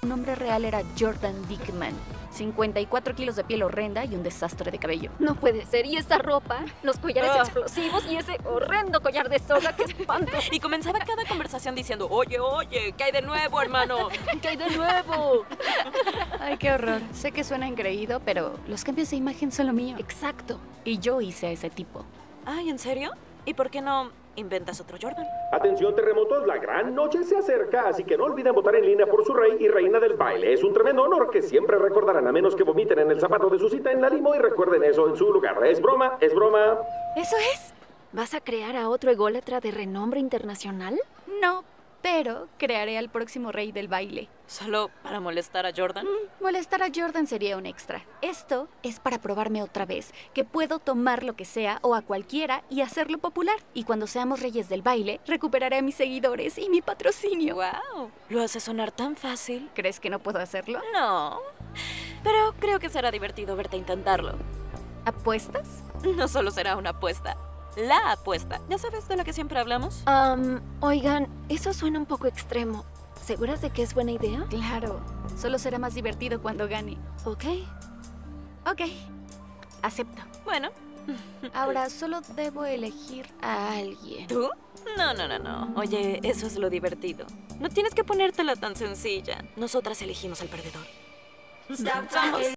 Su nombre real era Jordan Dickman. 54 kilos de piel horrenda y un desastre de cabello. No puede ser. ¿Y esa ropa? Los collares Ah. explosivos y ese horrendo collar de soga. ¡Qué espanto! Y comenzaba cada conversación diciendo, oye, oye, ¿qué hay de nuevo, hermano? ¿Qué hay de nuevo? Ay, qué horror. Sé que suena engreído, pero los cambios de imagen son lo mío. Exacto. Y yo hice a ese tipo. Ay, ¿en serio? ¿Y por qué no inventas otro Jordan? Atención terremotos, la gran noche se acerca, así que no olviden votar en línea por su rey y reina del baile. Es un tremendo honor que siempre recordarán a menos que vomiten en el zapato de su cita en la limo y recuerden eso en su lugar. Es broma, es broma. ¿Eso es? ¿Vas a crear a otro ególatra de renombre internacional? No, pero crearé al próximo rey del baile. ¿Solo para molestar a Jordan? Molestar a Jordan sería un extra. Esto es para probarme otra vez que puedo tomar lo que sea o a cualquiera y hacerlo popular. Y cuando seamos reyes del baile, recuperaré a mis seguidores y mi patrocinio. ¡Wow! Lo hace sonar tan fácil. ¿Crees que no puedo hacerlo? No. Pero creo que será divertido verte intentarlo. ¿Apuestas? No solo será una apuesta. La apuesta. ¿Ya sabes de lo que siempre hablamos? Um, oigan, eso suena un poco extremo. ¿Seguras de que es buena idea? Claro. Solo será más divertido cuando gane. ¿Ok? Ok. Acepto. Bueno. Ahora solo debo elegir a alguien. ¿Tú? No, no, no, no. Oye, eso es lo divertido. No tienes que ponértela tan sencilla. Nosotras elegimos al perdedor. Vamos.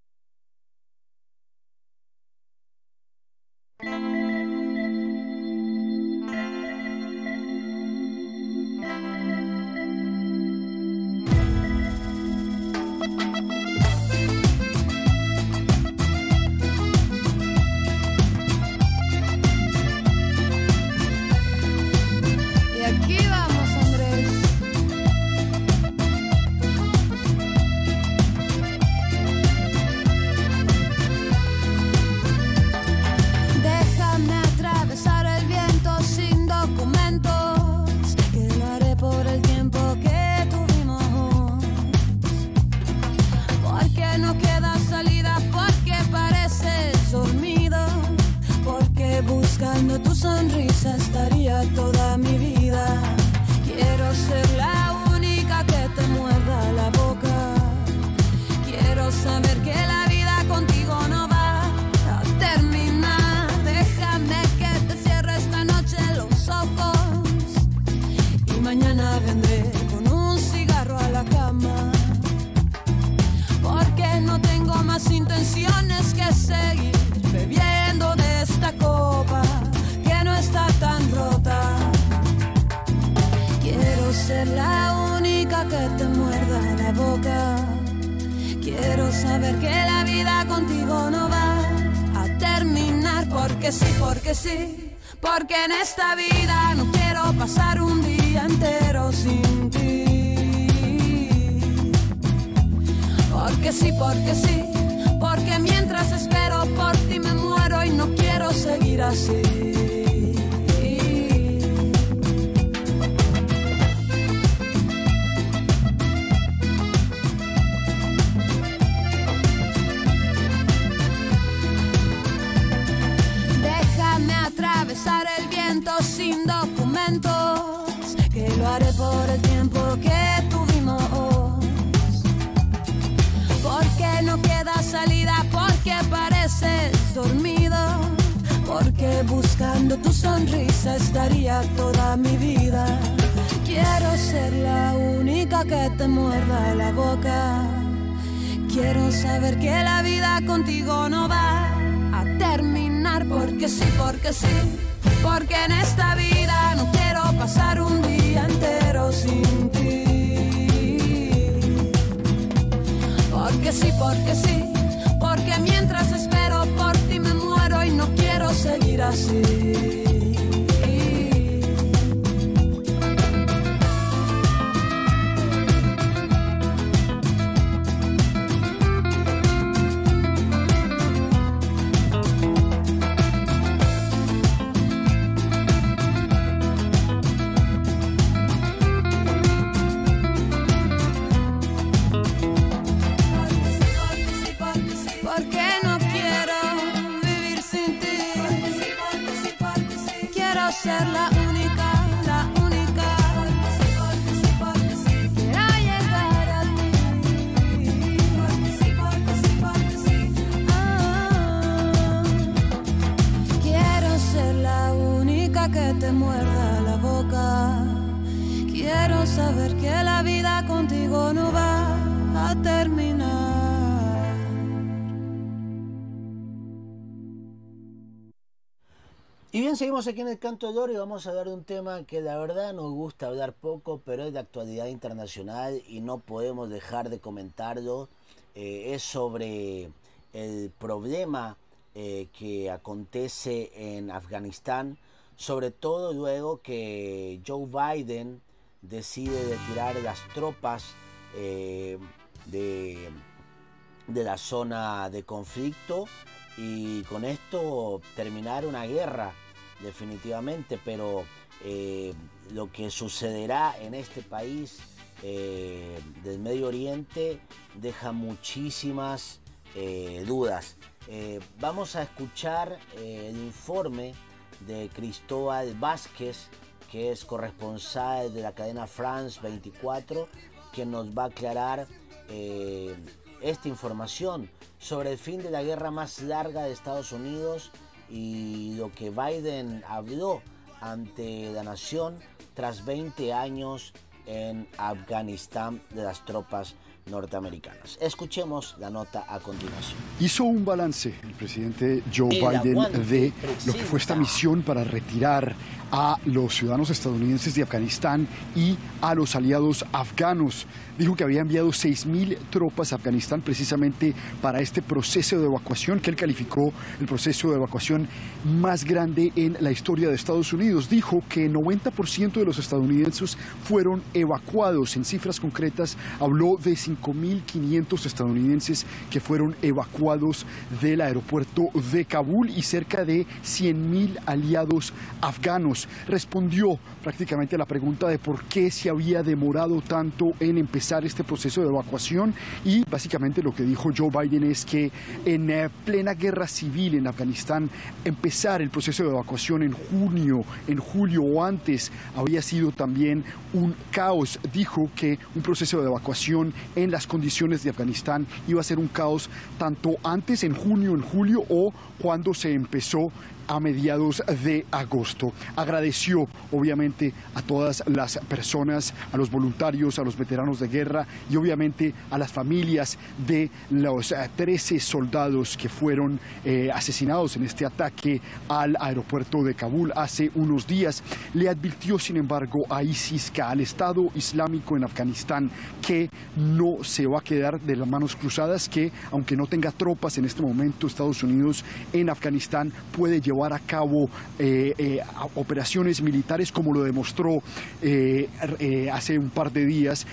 Seguimos aquí en el Canto de Oro y vamos a hablar de un tema que la verdad nos gusta hablar poco, pero es de actualidad internacional y no podemos dejar de comentarlo. Eh, es sobre el problema eh, que acontece en Afganistán, sobre todo luego que Joe Biden decide retirar las tropas eh, de, de la zona de conflicto y con esto terminar una guerra definitivamente, pero eh, lo que sucederá en este país eh, del Medio Oriente deja muchísimas eh, dudas. Vamos a escuchar el informe de Cristóbal Vázquez, que es corresponsal de la cadena France 24, que nos va a aclarar esta información sobre el fin de la guerra más larga de Estados Unidos y lo que Biden habló ante la nación tras 20 años en Afganistán de las tropas norteamericanas. Escuchemos la nota a continuación. Hizo un balance el presidente Joe El Biden de lo que fue esta misión para retirar a los ciudadanos estadounidenses de Afganistán y a los aliados afganos. Dijo que había enviado 6.000 tropas a Afganistán precisamente para este proceso de evacuación que él calificó el proceso de evacuación más grande en la historia de Estados Unidos. Dijo que 90% de los estadounidenses fueron evacuados. En cifras concretas habló de 5.500 estadounidenses que fueron evacuados del aeropuerto de Kabul y cerca de 100.000 aliados afganos. Respondió prácticamente a la pregunta de por qué se había demorado tanto en empezar este proceso de evacuación y básicamente lo que dijo Joe Biden es que en eh, plena guerra civil en Afganistán empezar el proceso de evacuación en junio, en julio o antes había sido también un caos. Dijo que un proceso de evacuación en las condiciones de Afganistán iba a ser un caos tanto antes en junio, en julio o cuando se empezó a mediados de agosto. Agradeció obviamente a todas las personas, a los voluntarios, a los veteranos de guerra y obviamente a las familias de los eh, 13 soldados que fueron eh, asesinados en este ataque al aeropuerto de Kabul hace unos días. Le advirtió, sin embargo, a ISIS, que al Estado Islámico en Afganistán, que no se va a quedar de las manos cruzadas, que aunque no tenga tropas en este momento Estados Unidos en Afganistán, puede llevar a cabo eh, eh, operaciones militares como lo demostró eh, hace un par de días,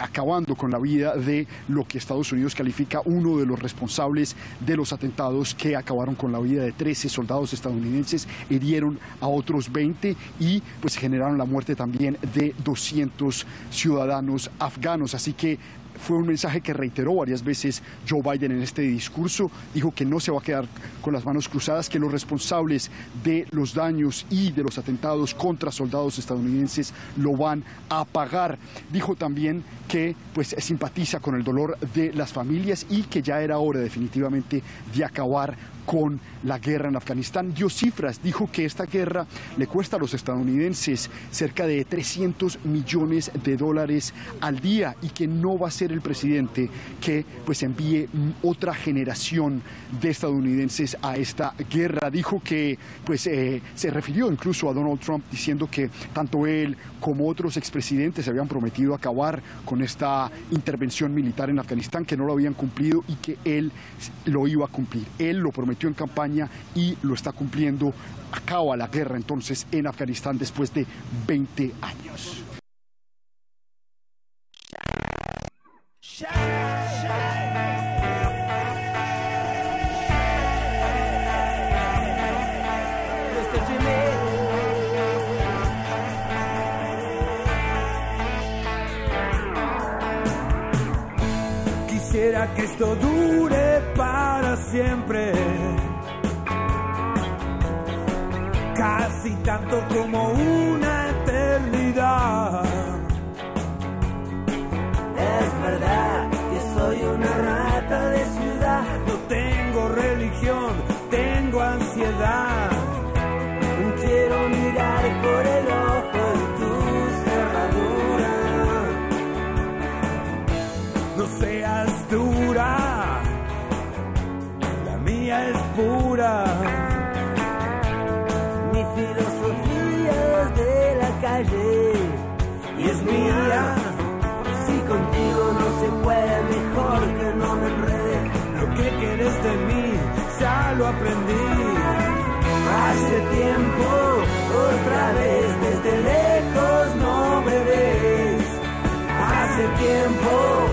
acabando con la vida de lo que Estados Unidos califica uno de los responsables de los atentados que acabaron con la vida de 13 soldados estadounidenses, hirieron a otros 20 y pues generaron la muerte también de 200 ciudadanos afganos. Así que fue un mensaje que reiteró varias veces Joe Biden en este discurso. Dijo que no se va a quedar con las manos cruzadas, que los responsables de los daños y de los atentados contra soldados estadounidenses lo van a pagar. Dijo también que pues simpatiza con el dolor de las familias y que ya era hora definitivamente de acabar con la guerra en Afganistán. Dio cifras, dijo que esta guerra le cuesta a los estadounidenses cerca de 300 millones de dólares al día y que no va a ser el presidente que pues envíe otra generación de estadounidenses a esta guerra. Dijo que pues eh, se refirió incluso a Donald Trump diciendo que tanto él como otros expresidentes habían prometido acabar con esta intervención militar en Afganistán, que no lo habían cumplido y que él lo iba a cumplir. Él lo prometió en campaña y lo está cumpliendo. Acaba la guerra entonces en Afganistán después de 20 años. Quisiera que esto dure siempre. Casi tanto como una eternidad. Es verdad que soy una rata de ciudad. pura. Mi filosofía es de la calle y es mía. Si contigo no se puede, mejor que no me enrede. Lo que quieres de mí, ya lo aprendí. Hace tiempo, otra vez, desde lejos no me ves. Hace tiempo.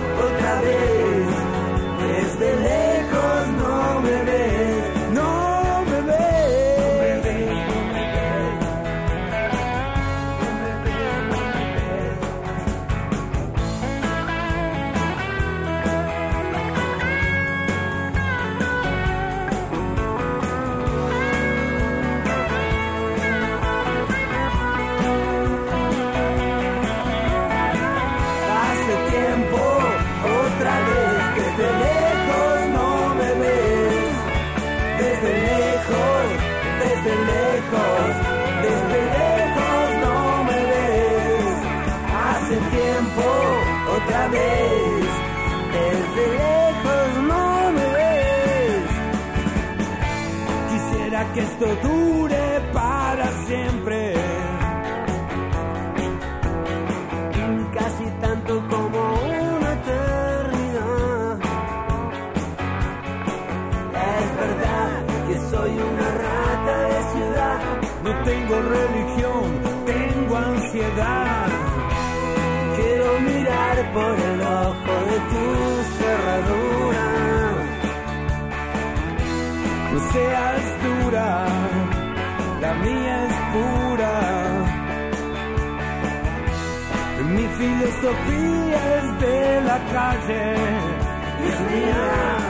Que esto dure para siempre. casi tanto como una eternidad. Es verdad que soy una rata de ciudad. No tengo religión, tengo ansiedad. Quiero mirar por el ojo de tu cerradura. No seas la mía es pura. Mi filosofía es de la calle y es mía.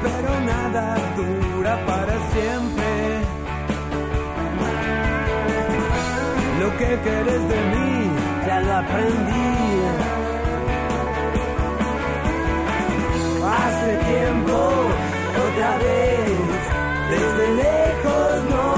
Pero nada dura para siempre. Lo que querés de mí, ya lo aprendí. Hace tiempo, otra vez, desde lejos no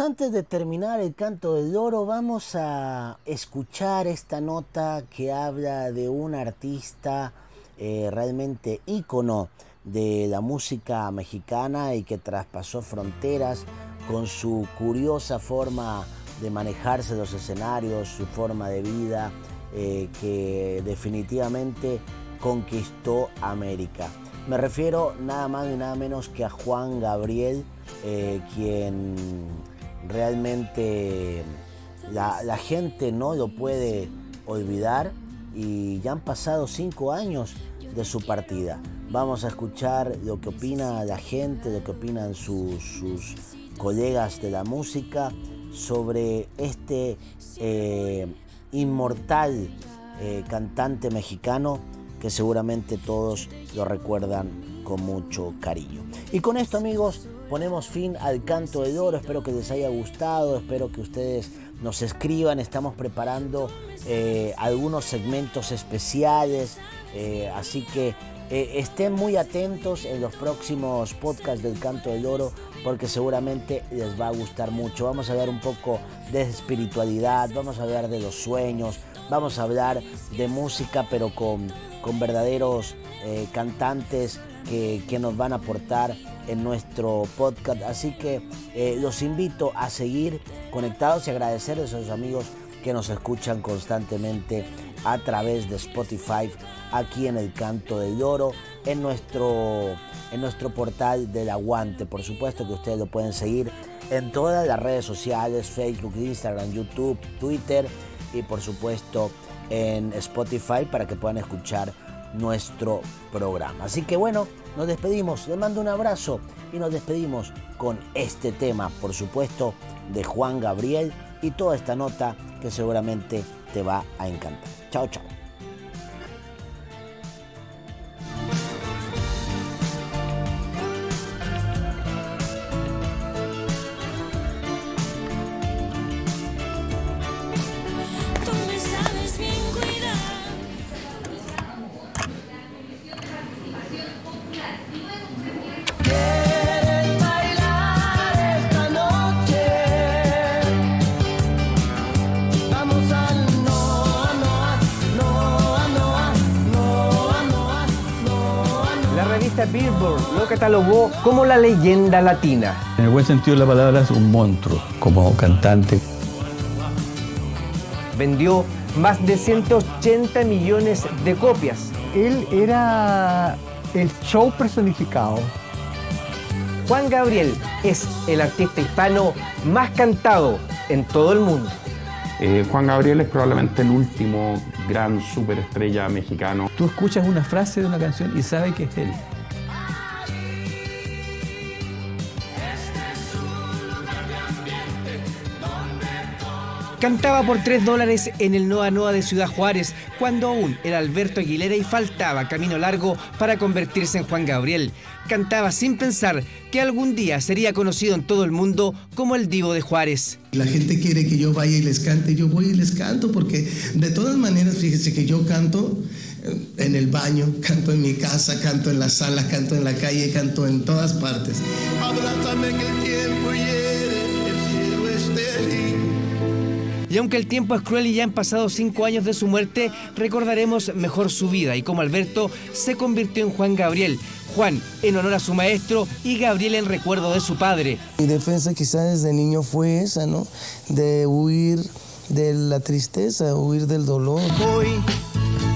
antes de terminar el canto del loro, vamos a escuchar esta nota que habla de un artista eh, realmente ícono de la música mexicana y que traspasó fronteras con su curiosa forma de manejarse los escenarios, su forma de vida, eh, que definitivamente conquistó América. Me refiero nada más y nada menos que a Juan Gabriel, eh, quien realmente la, gente no lo puede olvidar y ya han pasado cinco años de su partida. Vamos a escuchar lo que opina la gente, lo que opinan sus, sus colegas de la música sobre este eh, inmortal eh, cantante mexicano que seguramente todos lo recuerdan con mucho cariño. Y con esto amigos ponemos fin al canto de oro, espero que les haya gustado, espero que ustedes nos escriban, estamos preparando eh, algunos segmentos especiales, eh, así que eh, estén muy atentos en los próximos podcasts del Canto del Oro porque seguramente les va a gustar mucho. Vamos a hablar un poco de espiritualidad, vamos a hablar de los sueños, vamos a hablar de música pero con, con verdaderos cantantes que, nos van a aportar en nuestro podcast. Así que eh, los invito a seguir conectados y agradecer a esos amigos que nos escuchan constantemente a través de Spotify, aquí en el Canto del Oro, en nuestro, en nuestro portal del Aguante. Por supuesto que ustedes lo pueden seguir en todas las redes sociales, Facebook, Instagram, YouTube, Twitter y por supuesto en Spotify para que puedan escuchar nuestro programa. Así que bueno, nos despedimos, les mando un abrazo y nos despedimos con este tema, por supuesto, de Juan Gabriel y toda esta nota que seguramente te va a encantar. Chao, chao. Como la leyenda latina. En el buen sentido de la palabra es un monstruo como cantante. Vendió más de 180 millones de copias. Él era el show personificado. Juan Gabriel es el artista hispano más cantado en todo el mundo. Eh, Juan Gabriel es probablemente el último gran superestrella mexicano. Tú escuchas una frase de una canción y sabes que es él. Cantaba por 3 dólares en el Noa Noa de Ciudad Juárez, cuando aún era Alberto Aguilera y faltaba camino largo para convertirse en Juan Gabriel. Cantaba sin pensar que algún día sería conocido en todo el mundo como el Divo de Juárez. La gente quiere que yo vaya y les cante, yo voy y les canto, porque de todas maneras, fíjese que yo canto eh, en el baño, canto en mi casa, canto en la sala, canto en la calle, canto en todas partes. Abrázame que el tiempo Y aunque el tiempo es cruel y ya han pasado cinco años de su muerte, recordaremos mejor su vida y cómo Alberto se convirtió en Juan Gabriel. Juan en honor a su maestro y Gabriel en recuerdo de su padre. Mi defensa quizás desde niño fue esa, ¿no? De huir de la tristeza, huir del dolor. Voy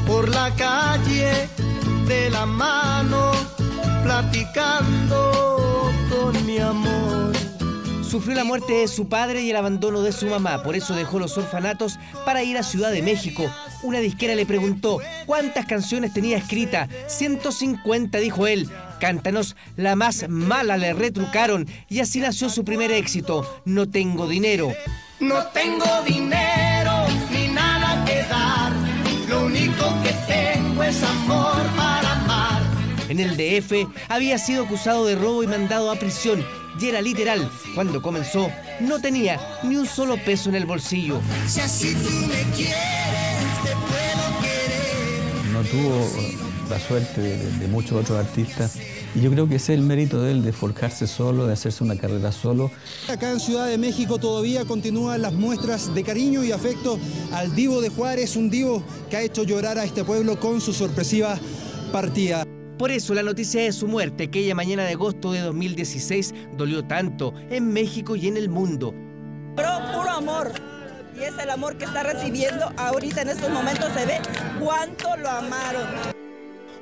por la calle de la mano, platicando con mi amor. Sufrió la muerte de su padre y el abandono de su mamá, por eso dejó los orfanatos para ir a Ciudad de México. Una disquera le preguntó cuántas canciones tenía escrita. 150, dijo él. Cántanos, la más mala le retrucaron y así nació su primer éxito, No tengo dinero. No tengo dinero ni nada que dar, lo único que tengo es amor. En el DF había sido acusado de robo y mandado a prisión y era literal. Cuando comenzó, no tenía ni un solo peso en el bolsillo. Si así tú me quieres, te puedo querer. No tuvo la suerte de, de- de muchos otros artistas. Y yo creo que ese es el mérito de él, de forjarse solo, de hacerse una carrera solo. Acá en Ciudad de México todavía continúan las muestras de cariño y afecto al Divo de Juárez, un Divo que ha hecho llorar a este pueblo con su sorpresiva partida. Por eso la noticia de su muerte, aquella mañana de agosto de 2016, dolió tanto en México y en el mundo. Pero puro amor. Y es el amor que está recibiendo ahorita en estos momentos. Se ve cuánto lo amaron.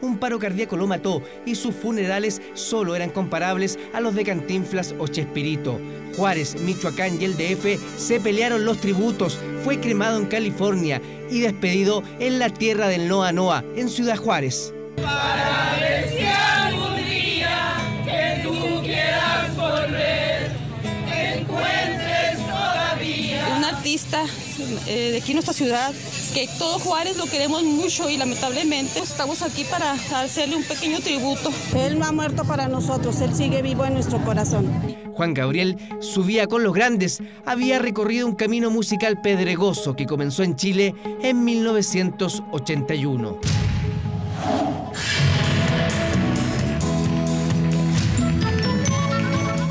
Un paro cardíaco lo mató y sus funerales solo eran comparables a los de Cantinflas o Chespirito. Juárez, Michoacán y el DF se pelearon los tributos, fue cremado en California y despedido en la tierra del Noa Noa, en Ciudad Juárez. Para ver si algún día que tú quieras volver, encuentres todavía. Un artista eh, de aquí en nuestra ciudad, que todo Juárez lo queremos mucho y lamentablemente estamos aquí para hacerle un pequeño tributo. Él no ha muerto para nosotros, él sigue vivo en nuestro corazón. Juan Gabriel subía con los grandes, había recorrido un camino musical pedregoso que comenzó en Chile en 1981.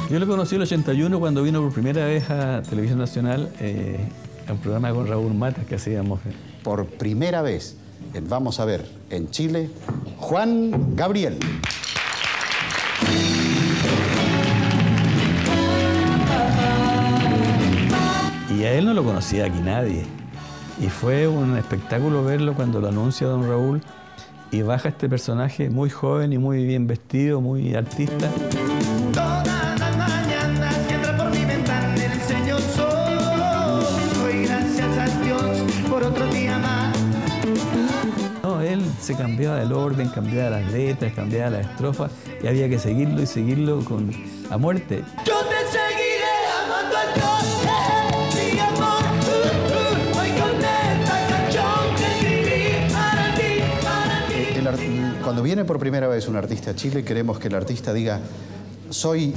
Yo lo conocí en el 81 cuando vino por primera vez a Televisión Nacional eh, a un programa con Raúl Matas que hacíamos. Por primera vez en Vamos a ver en Chile, Juan Gabriel. Y a él no lo conocía aquí nadie. Y fue un espectáculo verlo cuando lo anuncia don Raúl y baja este personaje muy joven y muy bien vestido, muy artista. Todas las mañanas que entra por mi ventana el. Gracias a Dios por otro día más. No, él se cambiaba el orden, cambiaba las letras, cambiaba las estrofas y había que seguirlo y seguirlo con a muerte. Yo cuando viene por primera vez un artista a Chile, queremos que el artista diga, soy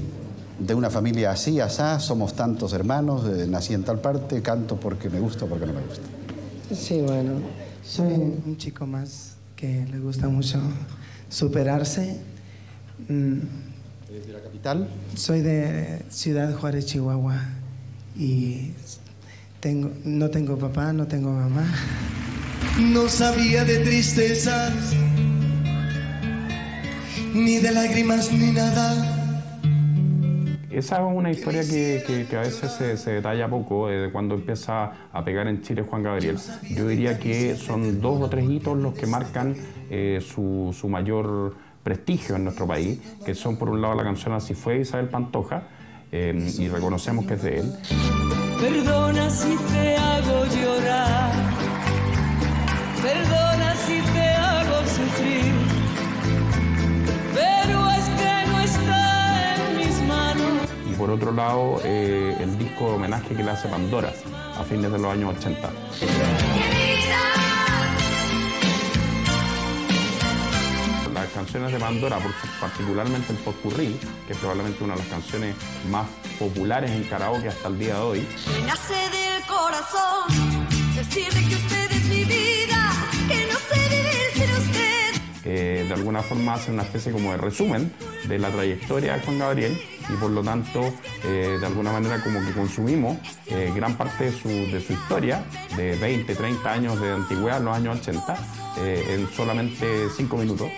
de una familia así, asá, somos tantos hermanos, eh, nací en tal parte, canto porque me gusta o porque no me gusta. Sí, bueno, soy un chico más que le gusta mucho superarse. Mm, ¿De la capital? Soy de Ciudad Juárez, Chihuahua. Y tengo, no tengo papá, no tengo mamá. No sabía de tristezas, ni de lágrimas, ni nada. Esa es una historia que, que- que a veces se, se detalla poco, eh, de cuando empieza a pegar en Chile Juan Gabriel. Yo diría que son dos o tres hitos los que marcan eh, su, su mayor prestigio en nuestro país, que son por un lado la canción Así fue de Isabel Pantoja, eh, y reconocemos que es de él. Perdona si te hago llorar. Perdona por otro lado, eh, el disco de homenaje que le hace Pandora a fines de los años 80. Las canciones de Pandora, particularmente el Popurrí, que es probablemente una de las canciones más populares en karaoke hasta el día de hoy, nace del corazón decirle que usted es mi vida, que no sé vivir sin usted. eh, de alguna forma hace una especie como de resumen de la trayectoria de Juan Gabriel y por lo tanto eh, de alguna manera como que consumimos eh, gran parte de su, de su historia de 20, 30 años de antigüedad los años 80 eh, en solamente 5 minutos.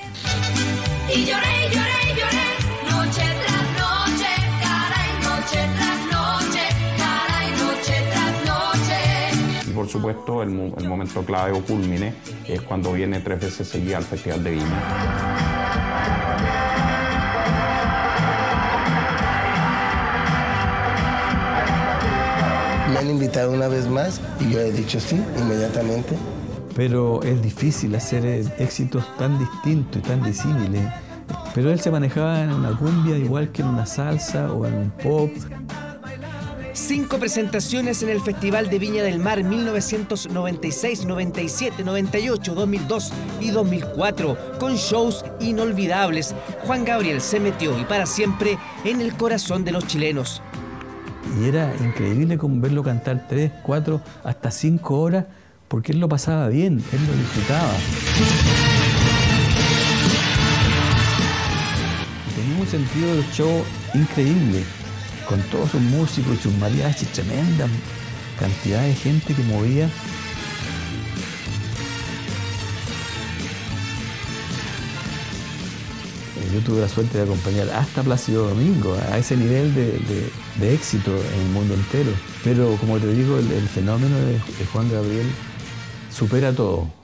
Y lloré, lloré, lloré, noche tras noche, caray, noche tras noche, caray, noche tras noche. Y por supuesto el, el momento clave o culmine es cuando viene tres veces seguida al Festival de Viña. Me han invitado una vez más y yo he dicho sí inmediatamente. Pero es difícil hacer eh, éxitos tan distintos y tan disímiles. Pero él se manejaba en una cumbia igual que en una salsa o en un pop. Cinco presentaciones en el Festival de Viña del Mar 1996, 97, 98, 2002 y 2004, con shows inolvidables. Juan Gabriel se metió y para siempre en el corazón de los chilenos. Y era increíble como verlo cantar tres, cuatro, hasta cinco horas, porque él lo pasaba bien, él lo disfrutaba. Tenía un sentido del show increíble, con todos sus músicos y sus mariachis, tremenda cantidad de gente que movía. Yo tuve la suerte de acompañar hasta Plácido Domingo, a ese nivel de- de éxito en el mundo entero. Pero como te digo, el, el fenómeno de, de Juan Gabriel supera todo.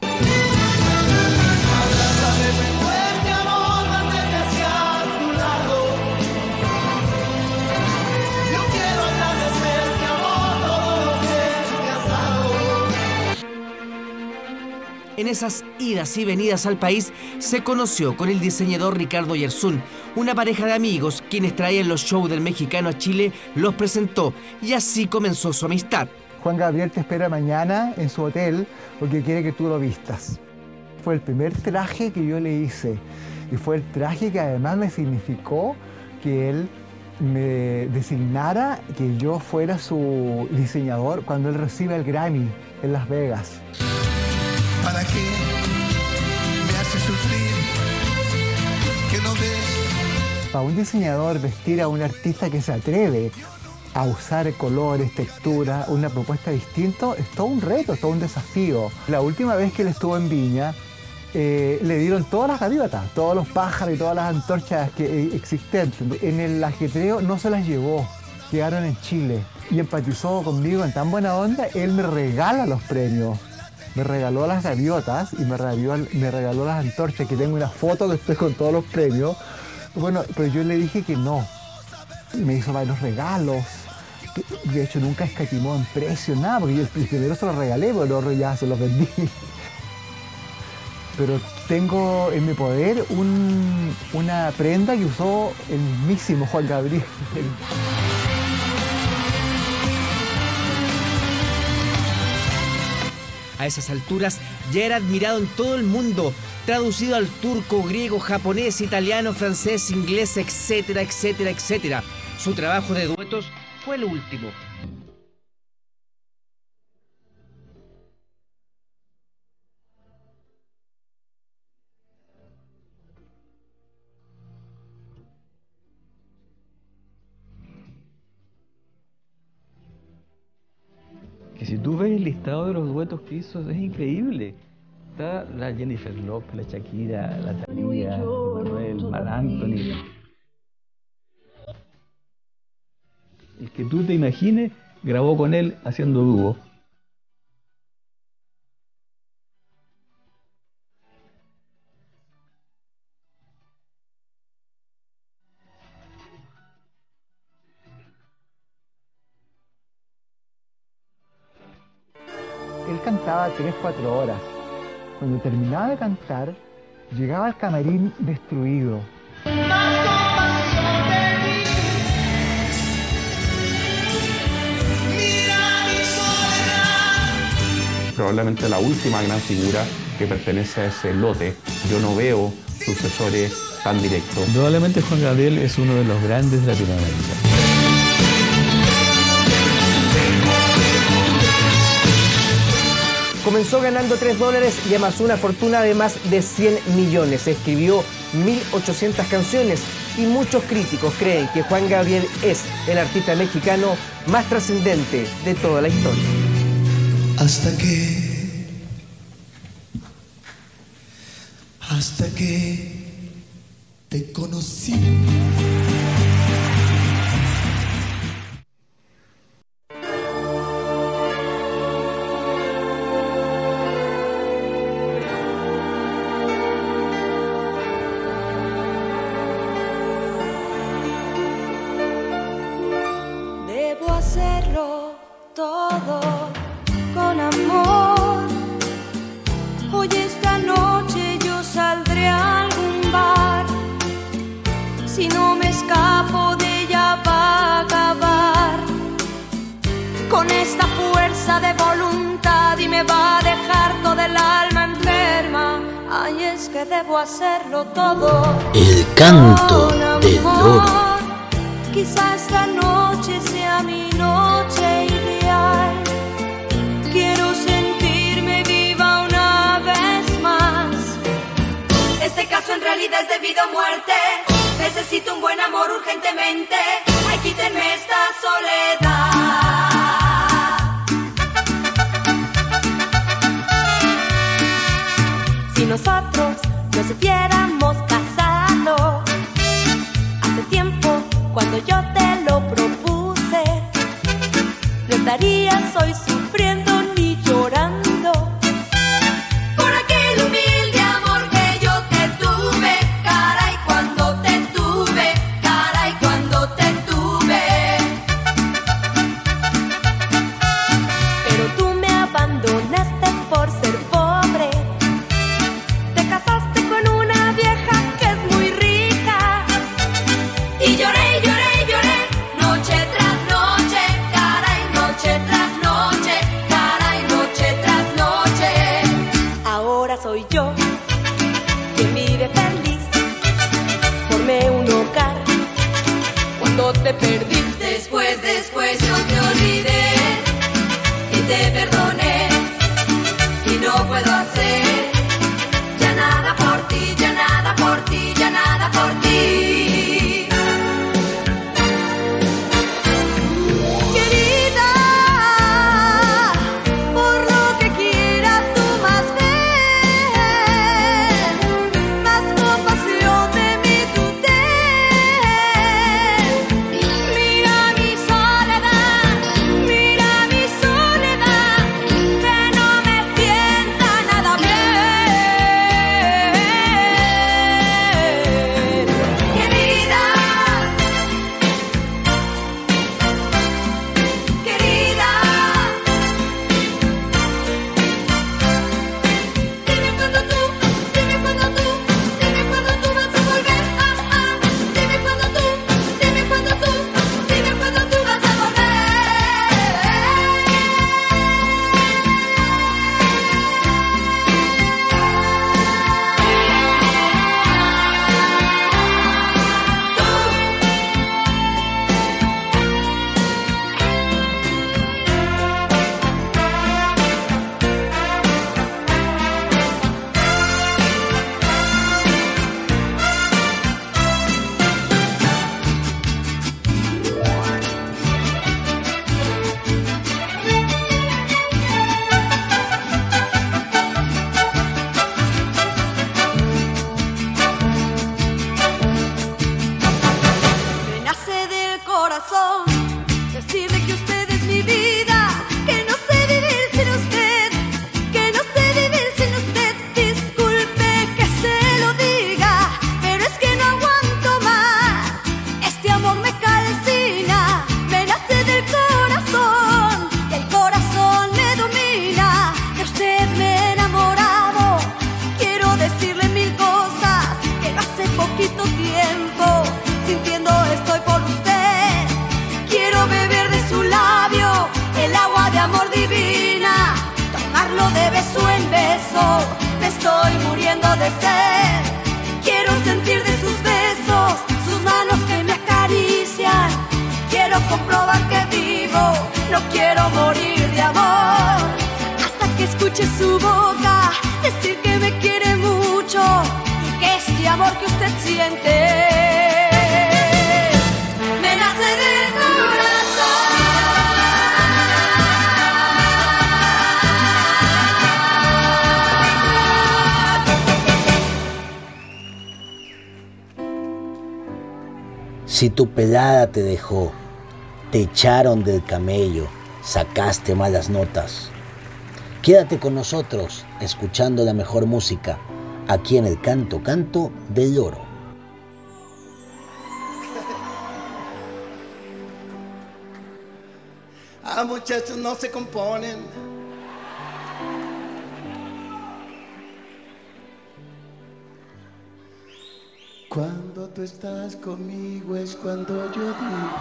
En esas idas y venidas al país se conoció con el diseñador Ricardo Yersun, una pareja de amigos quienes traían los shows del mexicano a Chile, los presentó y así comenzó su amistad. Juan Gabriel te espera mañana en su hotel porque quiere que tú lo vistas. Fue el primer traje que yo le hice y fue el traje que además me significó que él me designara que yo fuera su diseñador cuando él reciba el Grammy en Las Vegas. ¿Para qué me hace sufrir? Que no ves Para un diseñador vestir a un artista que se atreve a usar colores, textura, una propuesta distinta, es todo un reto, es todo un desafío. La última vez que él estuvo en Viña, eh, le dieron todas las gaviotas, todos los pájaros y todas las antorchas que, eh, existentes. En el ajetreo no se las llevó, quedaron en Chile. Y empatizó conmigo en tan buena onda, él me regala los premios. Me regaló las gaviotas y me regaló, me regaló las antorchas, que tengo una foto que estoy con todos los premios. Bueno, pero yo le dije que no. Me hizo varios regalos. De hecho, nunca escatimó en precio, nada, porque yo el primero se los regalé, pero el ya se los vendí. Pero tengo en mi poder un- una prenda que usó el mismísimo Juan Gabriel. A esas alturas ya era admirado en todo el mundo, traducido al turco, griego, japonés, italiano, francés, inglés, etcétera, etcétera, etcétera. Su trabajo de duetos fue el último. Listado de los duetos que hizo, es increíble. Está la Jennifer Lopez, la Shakira, la Thalía, Manuel, Mar Anthony. El que tú te imagines, grabó con él haciendo dúo. Terminaba de cantar, llegaba al camarín destruido. Probablemente la última gran figura que pertenece a ese lote. Yo no veo sucesores tan directos. Probablemente Juan Gabriel es uno de los grandes de Latinoamérica. Comenzó ganando 3 dólares y amasó una fortuna de más de 100 millones. Escribió 1.800 canciones y muchos críticos creen que Juan Gabriel es el artista mexicano más trascendente de toda la historia. Hasta que. Hasta que te conocí. No quiero morir de amor. Hasta que escuche su boca decir que me quiere mucho y que este amor que usted siente Si tu pelada te dejó, te echaron del camello, sacaste malas notas. Quédate con nosotros escuchando la mejor música aquí en el Canto Canto del Oro. Ah, muchachos, no se componen. Cuando tú estás conmigo es cuando yo digo.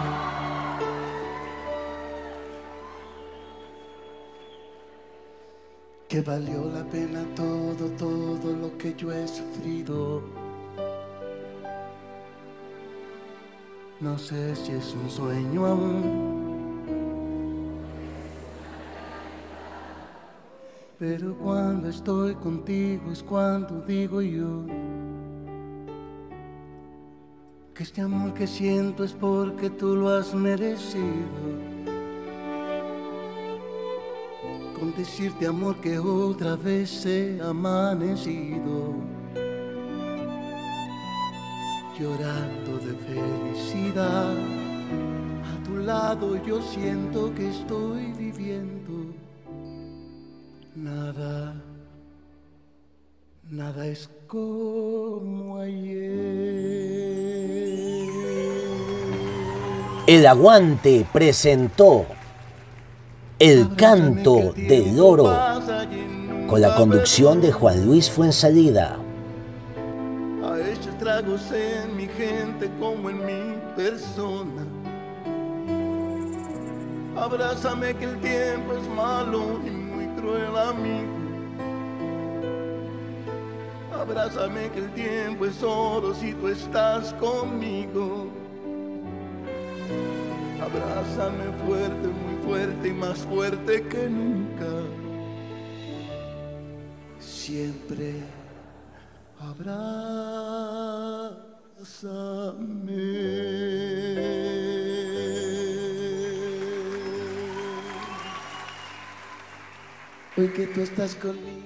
Que valió la pena todo, todo lo que yo he sufrido. No sé si es un sueño aún. Pero cuando estoy contigo es cuando digo yo que este amor que siento es porque tú lo has merecido. Con decirte amor que otra vez he amanecido, llorando de felicidad. A tu lado yo siento que estoy viviendo nada, nada es como ayer. El Aguante presentó El Canto del Oro con la conducción de Juan Luis Fuensalida. Ha hecho estragos en mi gente como en mi persona. Abrázame que el tiempo es malo y muy cruel amigo. Abrázame que el tiempo es oro si tú estás conmigo. Abrázame fuerte, muy fuerte y más fuerte que nunca. Siempre abrázame. Hoy que tú estás conmigo.